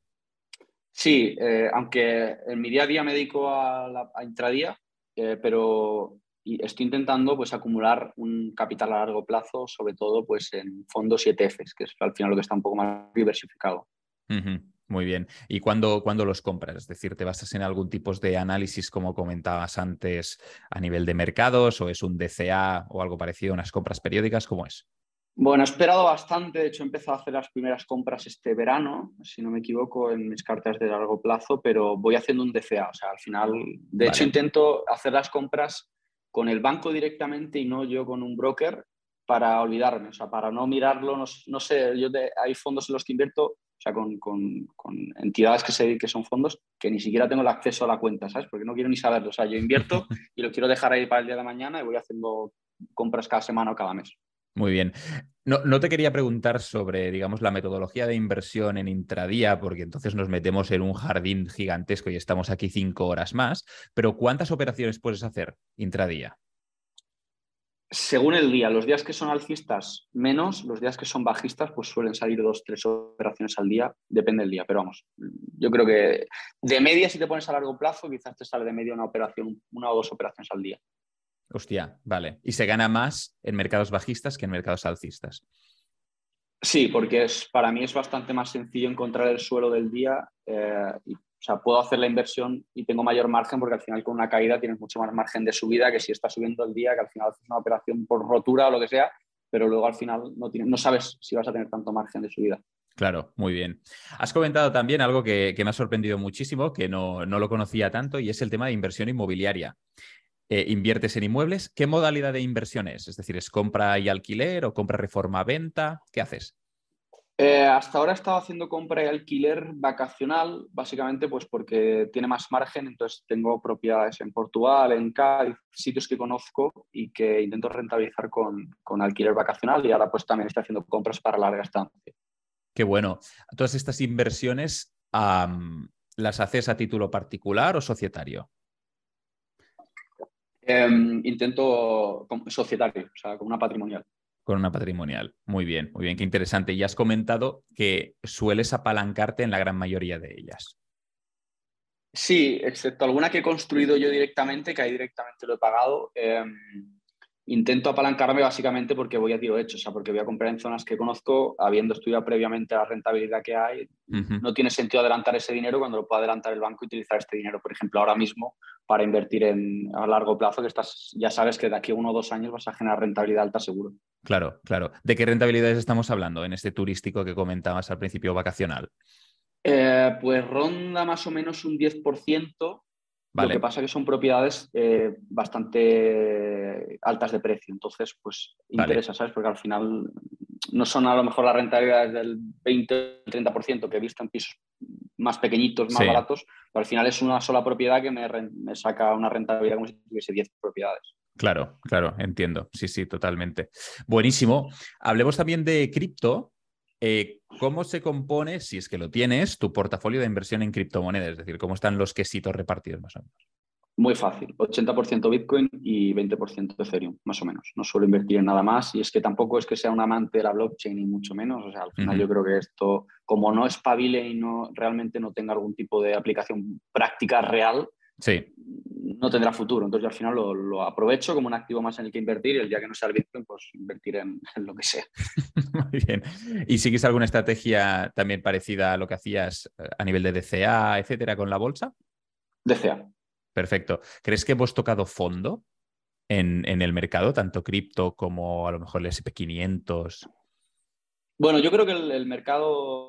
Sí, eh, aunque en mi día a día me dedico a, la, intradía, eh, pero estoy intentando pues, acumular un capital a largo plazo, sobre todo pues, en fondos y ETFs, que es al final lo que está un poco más diversificado. Muy bien. ¿Y cuándo, cuándo, los compras? Es decir, ¿te basas en algún tipo de análisis, como comentabas antes, a nivel de mercados o es un DCA o algo parecido, unas compras periódicas? ¿Cómo es? Bueno, he esperado bastante, de hecho he empezado a hacer las primeras compras este verano, si no me equivoco, en mis cartas de largo plazo, pero voy haciendo un DCA, o sea, al final, de hecho intento hacer las compras con el banco directamente y no yo con un broker para olvidarme, o sea, para no mirarlo, no, sé, yo hay fondos en los que invierto, o sea, con, entidades que, sé, que son fondos que ni siquiera tengo el acceso a la cuenta, ¿sabes? Porque no quiero ni saberlo, o sea, yo invierto y lo quiero dejar ahí para el día de mañana y voy haciendo compras cada semana o cada mes. Muy bien. No, no, te quería preguntar sobre, digamos, la metodología de inversión en intradía, porque entonces nos metemos en un jardín gigantesco y estamos aquí cinco horas más, pero ¿cuántas operaciones puedes hacer intradía? Según el día, los días que son alcistas menos, los días que son bajistas pues suelen salir dos, tres operaciones al día, depende del día, pero vamos, yo creo que de media si te pones a largo plazo quizás te sale de media una operación, una o dos operaciones al día. Hostia, vale. ¿Y se gana más en mercados bajistas que en mercados alcistas? Sí, porque es, para mí es bastante más sencillo encontrar el suelo del día eh, y o sea, puedo hacer la inversión y tengo mayor margen porque al final con una caída tienes mucho más margen de subida que si estás subiendo el día, que al final haces una operación por rotura o lo que sea, pero luego al final no, no sabes si vas a tener tanto margen de subida. Claro, muy bien. Has comentado también algo que, me ha sorprendido muchísimo, que no, lo conocía tanto, y es el tema de inversión inmobiliaria. Eh, inviertes en inmuebles, ¿qué modalidad de inversión es? Es decir, ¿es compra y alquiler o compra reforma-venta? ¿Qué haces? Eh, hasta ahora he estado haciendo compra y alquiler vacacional, básicamente pues porque tiene más margen, entonces tengo propiedades en Portugal, en Cádiz, sitios que conozco y que intento rentabilizar con, alquiler vacacional y ahora pues también estoy haciendo compras para larga estancia. Qué bueno. Todas estas inversiones las haces a título particular o societario? Em, intento societario, o sea, con una patrimonial con una patrimonial. Muy bien, muy bien, qué interesante. Y has comentado que sueles apalancarte en la gran mayoría de ellas. Sí, excepto alguna que he construido yo directamente, que ahí directamente lo he pagado. Em, intento apalancarme básicamente porque voy a tiro hecho, o sea, porque voy a comprar en zonas que conozco, habiendo estudiado previamente la rentabilidad que hay. No tiene sentido adelantar ese dinero cuando lo puede adelantar el banco y utilizar este dinero, por ejemplo, ahora mismo para invertir en, a largo plazo, que estás, ya sabes que de aquí a uno o dos años vas a generar rentabilidad alta seguro. Claro, claro. ¿De qué rentabilidades estamos hablando en este turístico que comentabas al principio vacacional? Eh, pues ronda más o menos un 10%. Lo que pasa es que son propiedades eh, bastante altas de precio, entonces pues interesa, ¿sabes? Porque al final no son a lo mejor las rentabilidades del 20-30% que he visto en pisos más pequeñitos, más baratos, pero al final es una sola propiedad que me, me saca una rentabilidad como si tuviese 10 propiedades. Claro, claro, entiendo. Sí, sí, totalmente. Buenísimo. Hablemos también de cripto. Eh, ¿Cómo se compone, si es que lo tienes, tu portafolio de inversión en criptomonedas? Es decir, ¿cómo están los quesitos repartidos más o menos? Muy fácil, 80% Bitcoin y 20% Ethereum, más o menos. No suelo invertir en nada más y es que tampoco es que sea un amante de la blockchain ni mucho menos. O sea, al final yo creo que esto, como no espabile y no realmente no tenga algún tipo de aplicación práctica real, sí. no tendrá futuro. Entonces yo al final lo, aprovecho como un activo más en el que invertir y el día que no sea el Bitcoin, pues invertir en, lo que sea. Muy bien. ¿Y sigues alguna estrategia también parecida a lo que hacías eh, a nivel de DCA, etcétera, con la bolsa? DCA. Perfecto. ¿Crees que hemos tocado fondo en, el mercado, tanto cripto como a lo mejor el SP500? Bueno, yo creo que el, mercado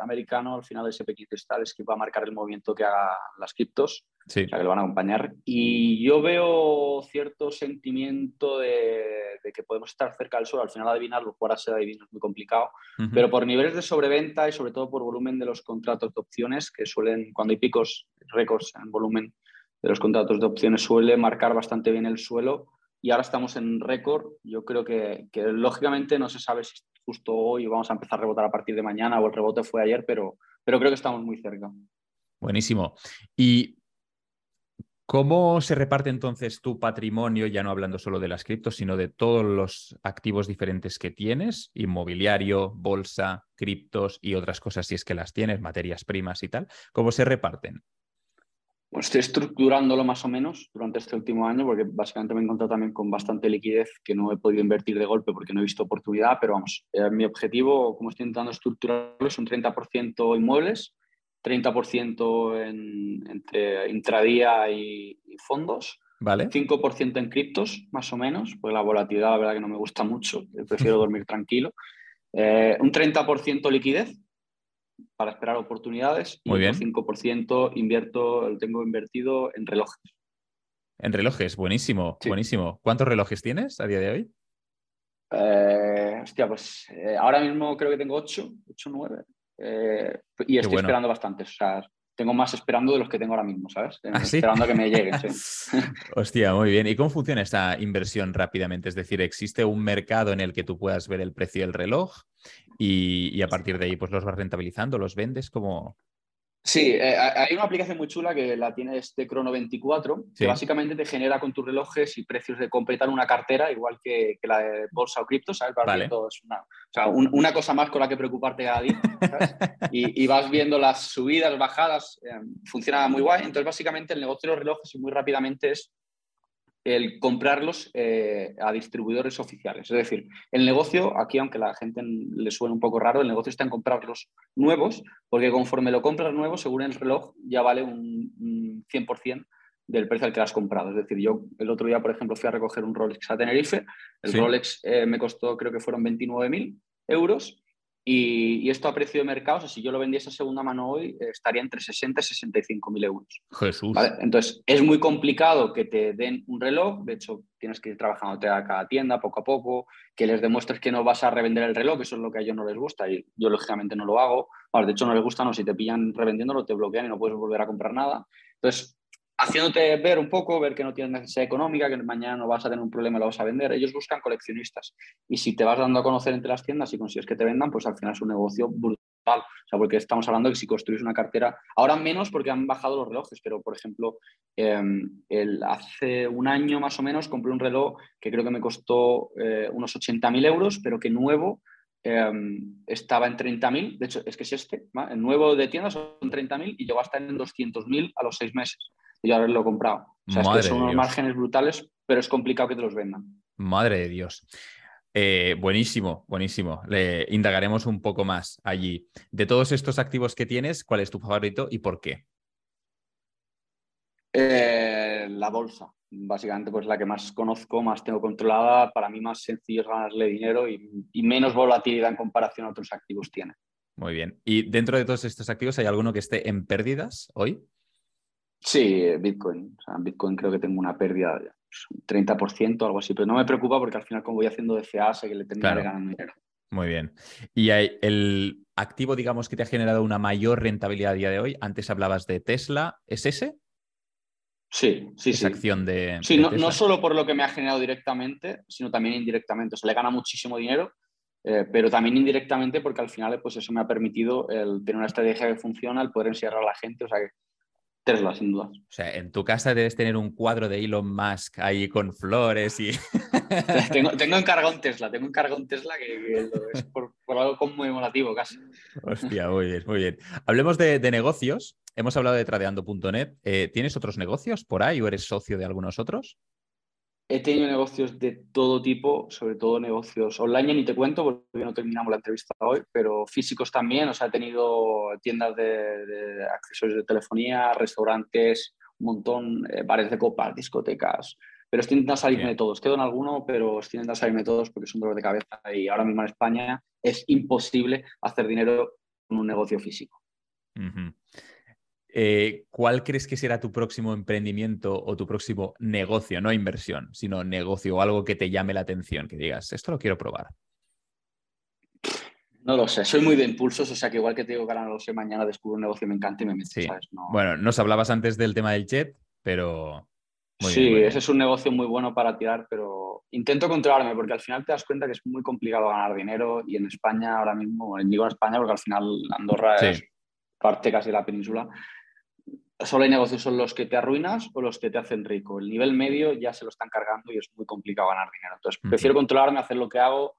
americano, al final, el SP500 es que va a marcar el movimiento que hagan las criptos, que lo van a acompañar. Y yo veo cierto sentimiento de, que podemos estar cerca del suelo. Al final, adivinarlo, jugar a ser adivino es muy complicado, pero por niveles de sobreventa y sobre todo por volumen de los contratos de opciones, que suelen, cuando hay picos, récords en volumen de los contratos de opciones, suele marcar bastante bien el suelo. Y ahora estamos en récord. Yo creo que, lógicamente no se sabe si justo hoy vamos a empezar a rebotar a partir de mañana o el rebote fue ayer, pero, pero creo que estamos muy cerca. Buenísimo. Y ¿Cómo se reparte entonces tu patrimonio, ya no hablando solo de las criptos, sino de todos los activos diferentes que tienes, inmobiliario, bolsa, criptos y otras cosas si es que las tienes, materias primas y tal? ¿Cómo se reparten? Pues estoy estructurándolo más o menos durante este último año, porque básicamente me he encontrado también con bastante liquidez que no he podido invertir de golpe porque no he visto oportunidad, pero vamos, eh, mi objetivo, como estoy intentando estructurarlo, es un 30% inmuebles, 30% en, entre intradía y, fondos, vale. 5% en criptos, más o menos, pues la volatilidad la verdad que no me gusta mucho, prefiero dormir tranquilo. Eh, un 30% liquidez para esperar oportunidades Muy y un 5% invierto, lo tengo invertido en relojes. En relojes, buenísimo, buenísimo. ¿Cuántos relojes tienes a día de hoy? Eh, hostia, pues eh, ahora mismo creo que tengo 8, 8, 9. Eh, y estoy esperando bastantes. O sea, tengo más esperando de los que tengo ahora mismo, ¿sabes? ¿Ah, esperando a que me lleguen. Hostia, muy bien. ¿Y cómo funciona esta inversión rápidamente? Es decir, ¿existe un mercado en el que tú puedas ver el precio del reloj y, a partir de ahí pues los vas rentabilizando, los vendes? como Sí, eh, hay una aplicación muy chula que la tiene este Crono 24, que básicamente te genera con tus relojes y precios de completar una cartera, igual que, la de bolsa o cripto, ¿sabes? Es una, o sea, una cosa más con la que preocuparte cada día, y, vas viendo las subidas, bajadas, eh, funciona muy guay. Entonces, básicamente, el negocio de los relojes y muy rápidamente es el comprarlos eh, a distribuidores oficiales. Es decir, el negocio, aquí aunque a la gente le suene un poco raro, el negocio está en comprarlos nuevos, porque conforme lo compras nuevo, según el reloj, ya vale un, 100% del precio al que lo has comprado. Es decir, yo el otro día, por ejemplo, fui a recoger un Rolex a Tenerife, el Rolex eh, me costó, creo que fueron 29.000 euros, y, esto a precio de mercado, o sea, si yo lo vendiese a segunda mano hoy, eh, estaría entre 60 y 65 mil euros. Jesús. Entonces, es muy complicado que te den un reloj, de hecho, tienes que ir trabajándote a cada tienda poco a poco, que les demuestres que no vas a revender el reloj, que eso es lo que a ellos no les gusta, y yo lógicamente no lo hago. de hecho, no les gusta, no, si te pillan revendiéndolo, te bloquean y no puedes volver a comprar nada. Entonces, haciéndote ver un poco, ver que no tienes necesidad económica, que mañana no vas a tener un problema y lo vas a vender. Ellos buscan coleccionistas. Y si te vas dando a conocer entre las tiendas y consigues que te vendan, pues al final es un negocio brutal. O sea, porque estamos hablando de que si construyes una cartera, ahora menos porque han bajado los relojes, pero por ejemplo, em, hace un año más o menos compré un reloj que creo que me costó eh, unos 80.000 euros, pero que nuevo em, estaba en 30.000. De hecho, es que es este, el nuevo de tienda son 30.000 y llegó a estar en 200.000 a los seis meses y haberlo comprado. O sea, es que son unos márgenes brutales, pero es complicado que te los vendan. Madre de Dios. Eh, buenísimo, buenísimo. Le indagaremos un poco más allí. De todos estos activos que tienes, ¿cuál es tu favorito y por qué? Eh, la bolsa, básicamente, pues la que más conozco, más tengo controlada. Para mí, más sencillo es ganarle dinero y, y menos volatilidad en comparación a otros activos tiene. Muy bien. ¿Y dentro de todos estos activos hay alguno que esté en pérdidas hoy? Sí, Bitcoin. O sea, Bitcoin creo que tengo una pérdida de un 30% o algo así, pero no me preocupa porque al final como voy haciendo DCA sé que le terminaré ganando dinero. Muy bien. ¿Y el activo, digamos, que te ha generado una mayor rentabilidad a día de hoy? Antes hablabas de Tesla, ¿es ese? Sí, sí, Esa acción de. Sí, no, no, solo por lo que me ha generado directamente, sino también indirectamente. O sea, le gana muchísimo dinero, eh, pero también indirectamente porque al final, pues eso me ha permitido el tener una estrategia que funciona, el poder encerrar a la gente. O sea, que Tesla, sin duda. O sea, en tu casa debes tener un cuadro de Elon Musk ahí con flores y. tengo, tengo encargado un Tesla, tengo encargado un Tesla que, es por, algo conmemorativo casi. Hostia, muy bien, muy bien. Hablemos de, negocios. Hemos hablado de tradeando.net. Eh, ¿Tienes otros negocios por ahí o eres socio de algunos otros? He tenido negocios de todo tipo, sobre todo negocios online, ni te cuento porque no terminamos la entrevista hoy, pero físicos también. O sea, he tenido tiendas de, accesorios de telefonía, restaurantes, un montón, eh, bares de copas, discotecas. Pero estoy intentando salirme de todos. Quedo en alguno, pero estoy intentando salirme de todos porque es un dolor de cabeza. Y ahora mismo en España es imposible hacer dinero con un negocio físico. Eh, ¿cuál crees que será tu próximo emprendimiento o tu próximo negocio? No inversión, sino negocio o algo que te llame la atención, que digas, esto lo quiero probar. No lo sé, soy muy de impulsos, o sea que igual que te digo que ahora no lo sé, mañana descubro un negocio y me encanta y me meto, ¿sabes? Bueno, nos hablabas antes del tema del jet, pero... sí, ese es un negocio muy bueno para tirar, pero intento controlarme porque al final te das cuenta que es muy complicado ganar dinero y en España ahora mismo, digo en España porque al final Andorra es parte casi de la península, solo hay negocios son los que te arruinas o los que te hacen rico. El nivel medio ya se lo están cargando y es muy complicado ganar dinero. Entonces, prefiero controlarme, hacer lo que hago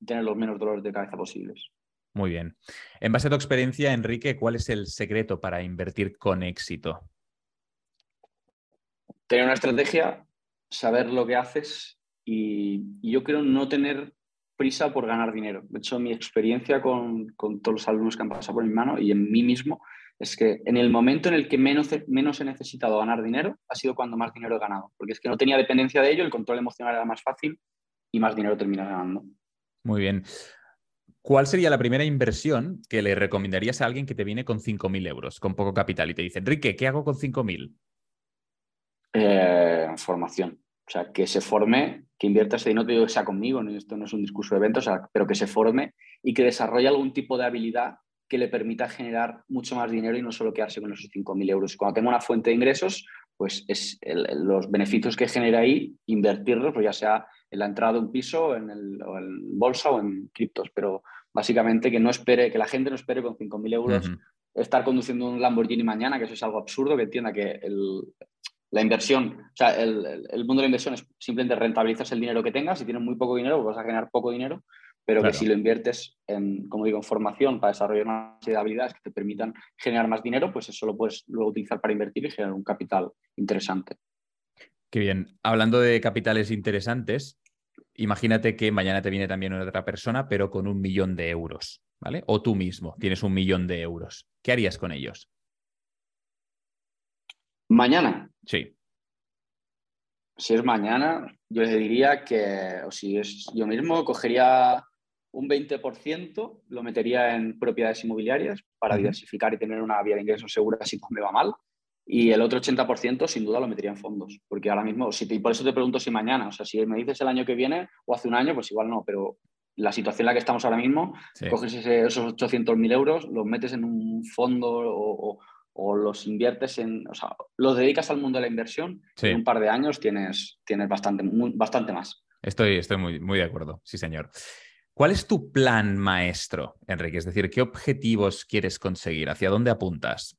y tener los menos dolores de cabeza posibles. Muy bien. En base a tu experiencia, Enrique, ¿cuál es el secreto para invertir con éxito? Tener una estrategia, saber lo que haces y, yo creo no tener prisa por ganar dinero. De hecho, mi experiencia con, con todos los alumnos que han pasado por mi mano y en mí mismo es que en el momento en el que menos, menos he necesitado ganar dinero, ha sido cuando más dinero he ganado, porque es que no tenía dependencia de ello, el control emocional era más fácil y más dinero termina ganando. Muy bien. ¿Cuál sería la primera inversión que le recomendarías a alguien que te viene con 5.000 euros, con poco capital, y te dice, Enrique, ¿qué hago con 5.000? Eh, formación. O sea, que se forme, que invierta ese dinero, no te digo que sea conmigo, esto no es un discurso de eventos, pero que se forme y que desarrolle algún tipo de habilidad que le permita generar mucho más dinero y no solo quedarse con esos 5.000 euros. Cuando tengo una fuente de ingresos, pues es los beneficios que genera ahí, invertirlos, pues ya sea en la entrada de un piso, en, el, en bolsa o en criptos. Pero básicamente que no espere, que la gente no espere con 5.000 euros estar conduciendo un Lamborghini mañana, que eso es algo absurdo, que entienda que la inversión, o sea, el, mundo de la inversión es simplemente rentabilizas el dinero que tengas. Si tienes muy poco dinero, pues vas a generar poco dinero pero que si lo inviertes en, como digo, en formación para desarrollar una serie de habilidades que te permitan generar más dinero, pues eso lo puedes luego utilizar para invertir y generar un capital interesante. Qué bien. Hablando de capitales interesantes, imagínate que mañana te viene también otra persona, pero con un millón de euros, ¿vale? O tú mismo tienes un millón de euros. ¿Qué harías con ellos? Mañana. Sí. Si es mañana, yo les diría que, o si es yo mismo, cogería un 20% lo metería en propiedades inmobiliarias para diversificar y tener una vía de ingresos segura si me va mal. Y el otro 80% sin duda lo metería en fondos, porque ahora mismo, si y por eso te pregunto si mañana, o sea, si me dices el año que viene o hace un año, pues igual no, pero la situación en la que estamos ahora mismo, coges esos 800.000 euros, los metes en un fondo o, o, los inviertes en, o sea, los dedicas al mundo de la inversión, en un par de años tienes, tienes bastante, bastante más. Estoy, estoy muy, muy de acuerdo, sí señor. ¿Cuál es tu plan maestro, Enrique? Es decir, ¿qué objetivos quieres conseguir? ¿Hacia dónde apuntas?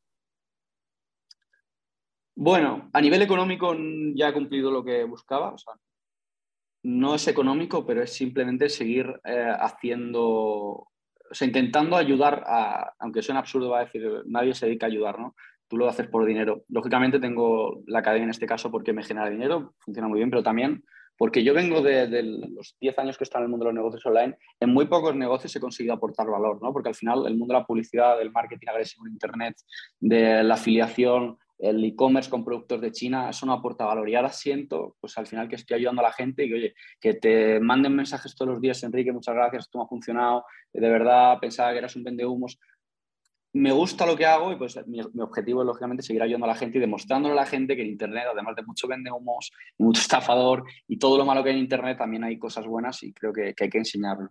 Bueno, a nivel económico ya he cumplido lo que buscaba. no es económico, pero es simplemente seguir eh, haciendo, o sea, intentando ayudar a, aunque suene absurdo, va a decir, nadie se dedica a ayudar, ¿no? Tú lo haces por dinero. Lógicamente tengo la academia en este caso porque me genera dinero, funciona muy bien, pero también porque yo vengo de, los 10 años que está en el mundo de los negocios online, en muy pocos negocios he conseguido aportar valor, ¿no? Porque al final el mundo de la publicidad, del marketing agresivo en Internet, de la afiliación, el e-commerce con productos de China, eso no aporta valor. Y ahora siento, pues al final que estoy ayudando a la gente y que, oye, que te manden mensajes todos los días, Enrique, muchas gracias, esto me ha funcionado, de verdad pensaba que eras un vendehumos me gusta lo que hago y pues mi, objetivo es lógicamente seguir ayudando a la gente y demostrándole a la gente que en Internet, además de mucho vende humos, mucho estafador y todo lo malo que hay en Internet, también hay cosas buenas y creo que, hay que enseñarlo.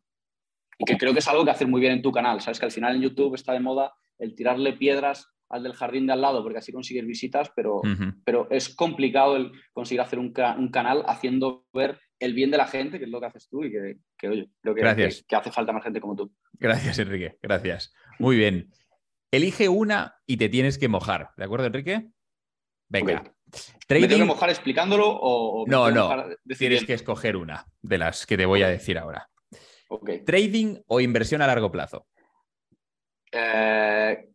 Y que creo que es algo que haces muy bien en tu canal. Sabes que al final en YouTube está de moda el tirarle piedras al del jardín de al lado porque así consigues visitas, pero, pero es complicado el conseguir hacer un, canal haciendo ver el bien de la gente, que es lo que haces tú y que, que oye, creo que, que, que hace falta más gente como tú. Gracias, Enrique. Gracias. Muy bien. Elige una y te tienes que mojar. ¿De acuerdo, Enrique? Venga. ¿Me tengo que mojar explicándolo o.? no, no. Tienes que escoger una de las que te voy a decir ahora. ¿Trading o inversión a largo plazo? Eh,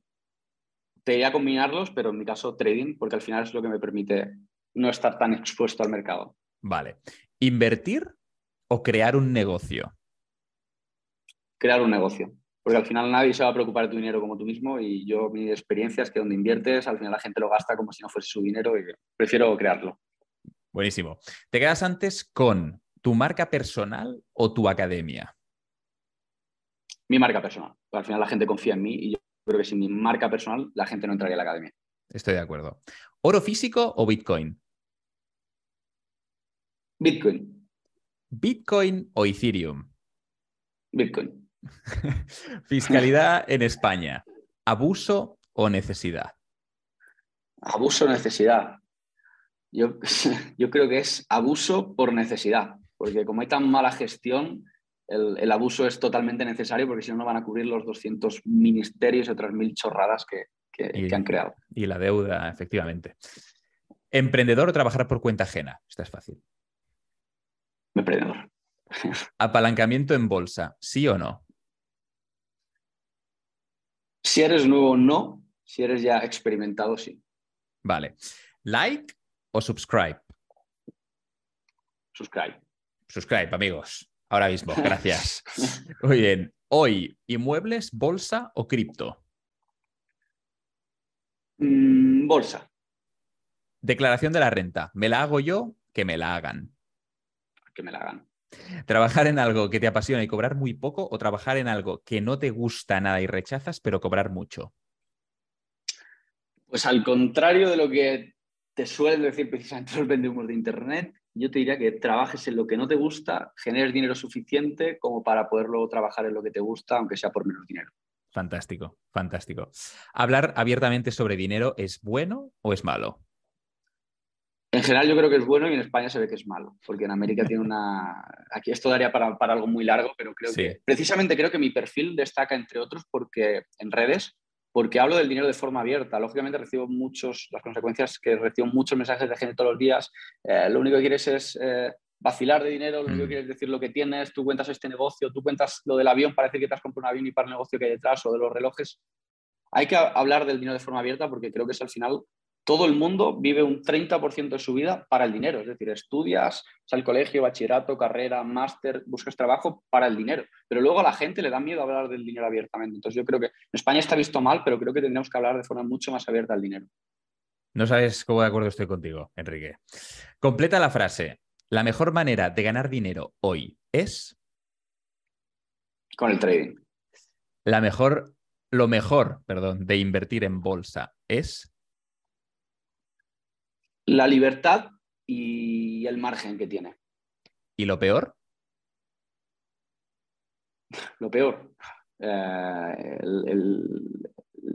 te iría a combinarlos, pero en mi caso trading, porque al final es lo que me permite no estar tan expuesto al mercado. Vale. ¿Invertir o crear un negocio? Crear un negocio porque al final nadie se va a preocupar de tu dinero como tú mismo y yo mi experiencia es que donde inviertes al final la gente lo gasta como si no fuese su dinero y prefiero crearlo. Buenísimo. ¿Te quedas antes con tu marca personal o tu academia? Mi marca personal. Al final la gente confía en mí y yo creo que sin mi marca personal la gente no entraría a la academia. Estoy de acuerdo. ¿Oro físico o Bitcoin? Bitcoin. ¿Bitcoin o Ethereum? Bitcoin. Fiscalidad en España. ¿Abuso o necesidad? Abuso o necesidad. Yo, yo, creo que es abuso por necesidad, porque como hay tan mala gestión, el, abuso es totalmente necesario porque si no, no van a cubrir los 200 ministerios y otras mil chorradas que, que han creado. Y la deuda, efectivamente. ¿Emprendedor o trabajar por cuenta ajena? Esta es fácil. Emprendedor. ¿Apalancamiento en bolsa? ¿Sí o no? Si eres nuevo, no. Si eres ya experimentado, sí. Vale. ¿Like o subscribe? Subscribe. Subscribe, amigos. Ahora mismo, gracias. Muy bien. Hoy, ¿inmuebles, bolsa o cripto? Mm, bolsa. Declaración de la renta. ¿Me la hago yo? Que me la hagan. Que me la hagan. ¿Trabajar en algo que te apasiona y cobrar muy poco o trabajar en algo que no te gusta nada y rechazas pero cobrar mucho? Pues al contrario de lo que te suelen decir precisamente los vendedores de Internet, yo te diría que trabajes en lo que no te gusta, generes dinero suficiente como para poder luego trabajar en lo que te gusta, aunque sea por menos dinero. Fantástico, fantástico. ¿Hablar abiertamente sobre dinero es bueno o es malo? En general yo creo que es bueno y en España se ve que es malo, porque en América tiene una... Aquí esto daría para, algo muy largo, pero creo que precisamente creo que mi perfil destaca entre otros porque en redes, porque hablo del dinero de forma abierta. Lógicamente recibo muchos, las consecuencias que recibo muchos mensajes de gente todos los días. Eh, lo único que quieres es eh, vacilar de dinero, lo único que mm. quieres decir lo que tienes, tú cuentas este negocio, tú cuentas lo del avión, parece que te has comprado un avión y para el negocio que hay detrás o de los relojes. Hay que hablar del dinero de forma abierta porque creo que es al final todo el mundo vive un 30% de su vida para el dinero, es decir, estudias, al colegio, bachillerato, carrera, máster, buscas trabajo para el dinero, pero luego a la gente le da miedo hablar del dinero abiertamente. Entonces yo creo que en España está visto mal, pero creo que tendríamos que hablar de forma mucho más abierta del dinero. No sabes cómo de acuerdo estoy contigo, Enrique. Completa la frase. La mejor manera de ganar dinero hoy es... Con el trading. La mejor, lo mejor, perdón, de invertir en bolsa es... La libertad y el margen que tiene. ¿Y lo peor? Lo peor. Eh,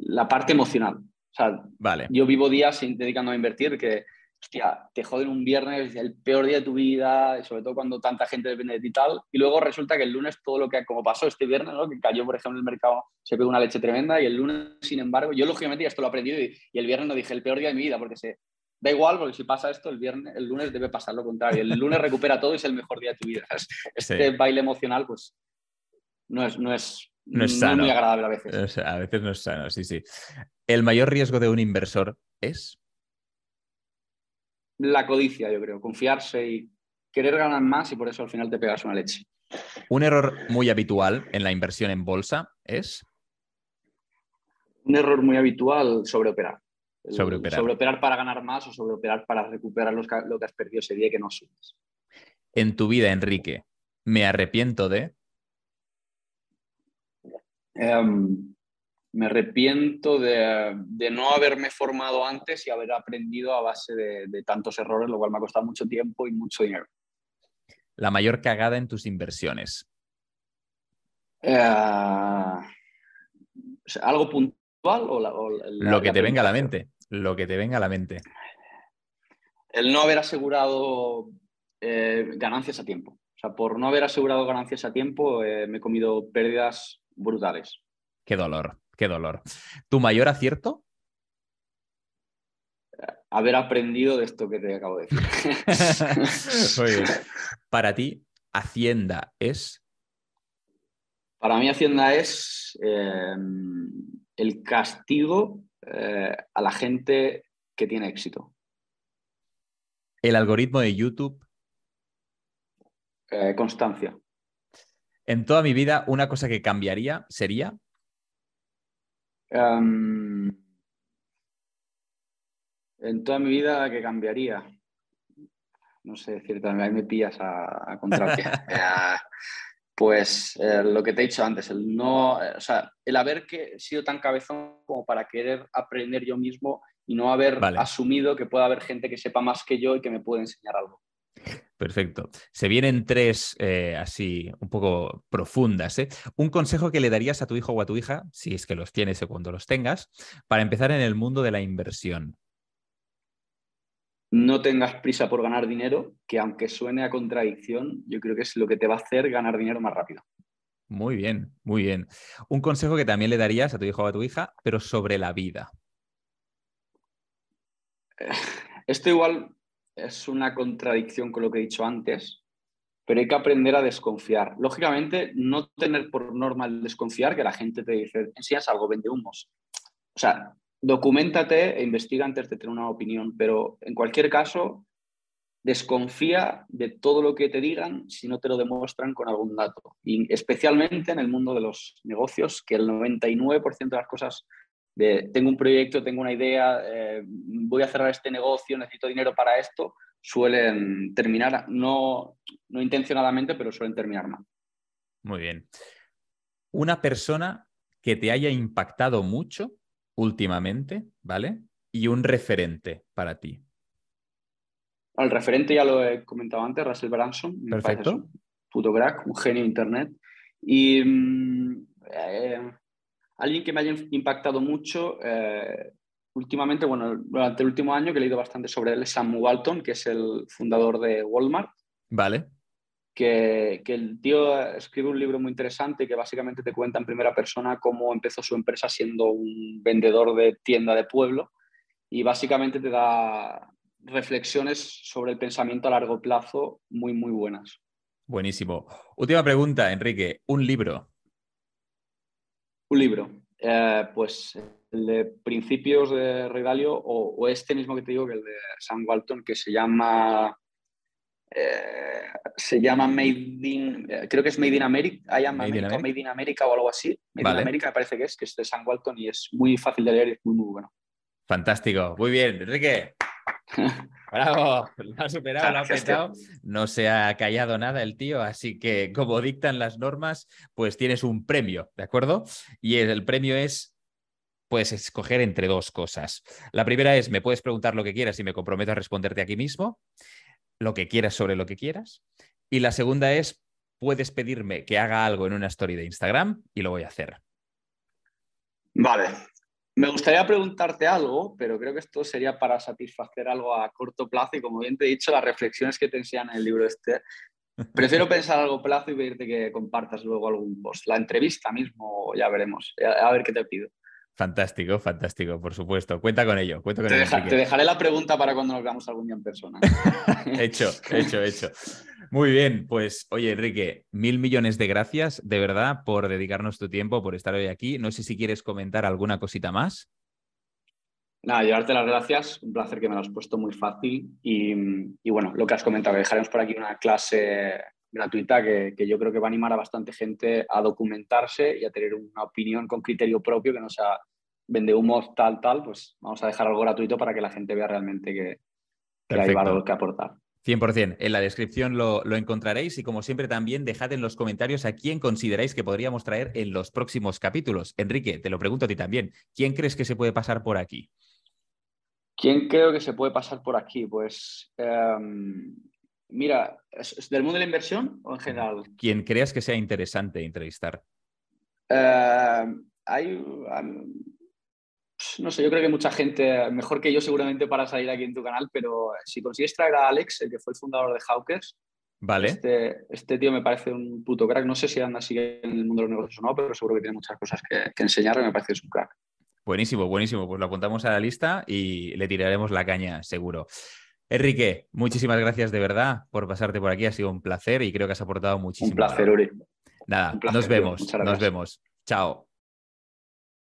la parte emocional. O sea, vale. yo vivo días dedicando a invertir que hostia, te joden un viernes, el peor día de tu vida, sobre todo cuando tanta gente depende de ti y tal, y luego resulta que el lunes todo lo que, como pasó este viernes, ¿no? que cayó, por ejemplo, el mercado, se pegó una leche tremenda, y el lunes, sin embargo, yo lógicamente ya esto lo he aprendido, y, el viernes no dije el peor día de mi vida, porque se, da igual, porque si pasa esto, el, viernes, el lunes debe pasar lo contrario, el lunes recupera todo y es el mejor día de tu vida. Este baile emocional, pues, no es... No es no es sano. muy agradable a veces. a veces no es sano, sí, sí. ¿El mayor riesgo de un inversor es? la codicia, yo creo, confiarse y querer ganar más y por eso al final te pegas una leche. Un error muy habitual en la inversión en bolsa es... Un error muy habitual, sobreoperar. Sobreoperar. Sobreoperar para ganar más o sobreoperar para recuperar lo que has perdido ese día que no subes. En tu vida, Enrique, ¿me arrepiento de...? Em, me arrepiento de, no haberme formado antes y haber aprendido a base de, tantos errores, lo cual me ha costado mucho tiempo y mucho dinero. La mayor cagada en tus inversiones. Eh, ¿Algo puntual o, lo que te venga a la mente? Lo que te venga a la mente. El no haber asegurado eh, ganancias a tiempo. O sea, por no haber asegurado ganancias a tiempo, eh, me he comido pérdidas brutales. Qué dolor. Qué dolor. ¿Tu mayor acierto? Haber aprendido de esto que te acabo de decir. Para ti, Hacienda es. Para mí, Hacienda es el castigo eh, a la gente que tiene éxito. El algoritmo de YouTube. Eh, constancia. En toda mi vida, una cosa que cambiaría sería. Em, en toda mi vida, ¿qué cambiaría? No sé decirte, ahí me pillas a, a pues eh, lo que te he dicho antes, el no, eh, o sea, el haber que, sido tan cabezón como para querer aprender yo mismo y no haber asumido que pueda haber gente que sepa más que yo y que me puede enseñar algo. Perfecto. Se vienen tres eh, así un poco profundas. ¿eh? Un consejo que le darías a tu hijo o a tu hija, si es que los tienes o cuando los tengas, para empezar en el mundo de la inversión. No tengas prisa por ganar dinero, que aunque suene a contradicción, yo creo que es lo que te va a hacer ganar dinero más rápido. Muy bien, muy bien. Un consejo que también le darías a tu hijo o a tu hija, pero sobre la vida. Esto igual es una contradicción con lo que he dicho antes, pero hay que aprender a desconfiar. Lógicamente, no tener por norma el desconfiar, que la gente te dice, enseñas algo, vende humos. O sea, documentate e investiga antes de tener una opinión, pero en cualquier caso, desconfía de todo lo que te digan si no te lo demuestran con algún dato. Y especialmente en el mundo de los negocios, que el 99% de las cosas tengo un proyecto, tengo una idea, eh, voy a cerrar este negocio, necesito dinero para esto, suelen terminar, no, no intencionadamente, pero suelen terminar mal. Muy bien. Una persona que te haya impactado mucho últimamente, ¿vale? Y un referente para ti. El referente ya lo he comentado antes, Russell Branson. Perfecto. puto crack, un genio de internet. Y mm, eh, alguien que me haya impactado mucho, eh, últimamente, bueno, durante el último año que he leído bastante sobre él es Sam Walton, que es el fundador de Walmart. Vale. Que, que, el tío escribe un libro muy interesante que básicamente te cuenta en primera persona cómo empezó su empresa siendo un vendedor de tienda de pueblo y básicamente te da reflexiones sobre el pensamiento a largo plazo muy, muy buenas. Buenísimo. Última pregunta, Enrique. ¿Un libro? Un libro. Eh, pues el de Principios de Regalio o, este mismo que te digo, que el de Sam Walton, que se llama... Eh, se llama Made in, eh, creo que es Made in America, Made, America, Made in America o algo así. Made in America me parece que es, que es de Sam Walton y es muy fácil de leer y es muy, muy bueno. Fantástico, muy bien, Enrique. Bravo, lo ha superado, lo ha petado. No se ha callado nada el tío, así que como dictan las normas, pues tienes un premio, ¿de acuerdo? Y el premio es puedes escoger entre dos cosas. La primera es, me puedes preguntar lo que quieras y me comprometo a responderte aquí mismo, lo que quieras sobre lo que quieras. Y la segunda es, puedes pedirme que haga algo en una story de Instagram y lo voy a hacer. Vale, me gustaría preguntarte algo, pero creo que esto sería para satisfacer algo a corto plazo y como bien te he dicho, las reflexiones que te enseñan en el libro este, prefiero pensar a largo plazo y pedirte que compartas luego algún post. La entrevista mismo, ya veremos, a ver qué te pido. Fantástico, fantástico, por supuesto. Cuenta con ello. con te, te, dejaré la pregunta para cuando nos veamos algún día en persona. hecho, hecho, hecho. Muy bien, pues oye Enrique, mil millones de gracias de verdad por dedicarnos tu tiempo, por estar hoy aquí. No sé si quieres comentar alguna cosita más. Nada, llevarte las gracias, un placer que me lo has puesto muy fácil y, bueno, lo que has comentado, dejaremos por aquí una clase gratuita que, que, yo creo que va a animar a bastante gente a documentarse y a tener una opinión con criterio propio que no sea vende humo tal, tal, pues vamos a dejar algo gratuito para que la gente vea realmente que, que hay valor que aportar. 100%. En la descripción lo, encontraréis y como siempre también dejad en los comentarios a quién consideráis que podríamos traer en los próximos capítulos. Enrique, te lo pregunto a ti también. ¿Quién crees que se puede pasar por aquí? ¿Quién creo que se puede pasar por aquí? Pues em, mira, ¿es, del mundo de la inversión o en general? ¿Quién creas que sea interesante entrevistar. Em, hay, no sé, yo creo que mucha gente, mejor que yo seguramente para salir aquí en tu canal, pero si consigues traer a Alex, el que fue el fundador de Hawkers, vale. este, este tío me parece un puto crack. No sé si anda así en el mundo de los negocios o no, pero seguro que tiene muchas cosas que, que enseñar y me parece que es un crack. Buenísimo, buenísimo. Pues lo apuntamos a la lista y le tiraremos la caña, seguro. Enrique, muchísimas gracias de verdad por pasarte por aquí. Ha sido un placer y creo que has aportado muchísimo. Un placer, Uri. Nada, nos vemos. Nos vemos. Chao.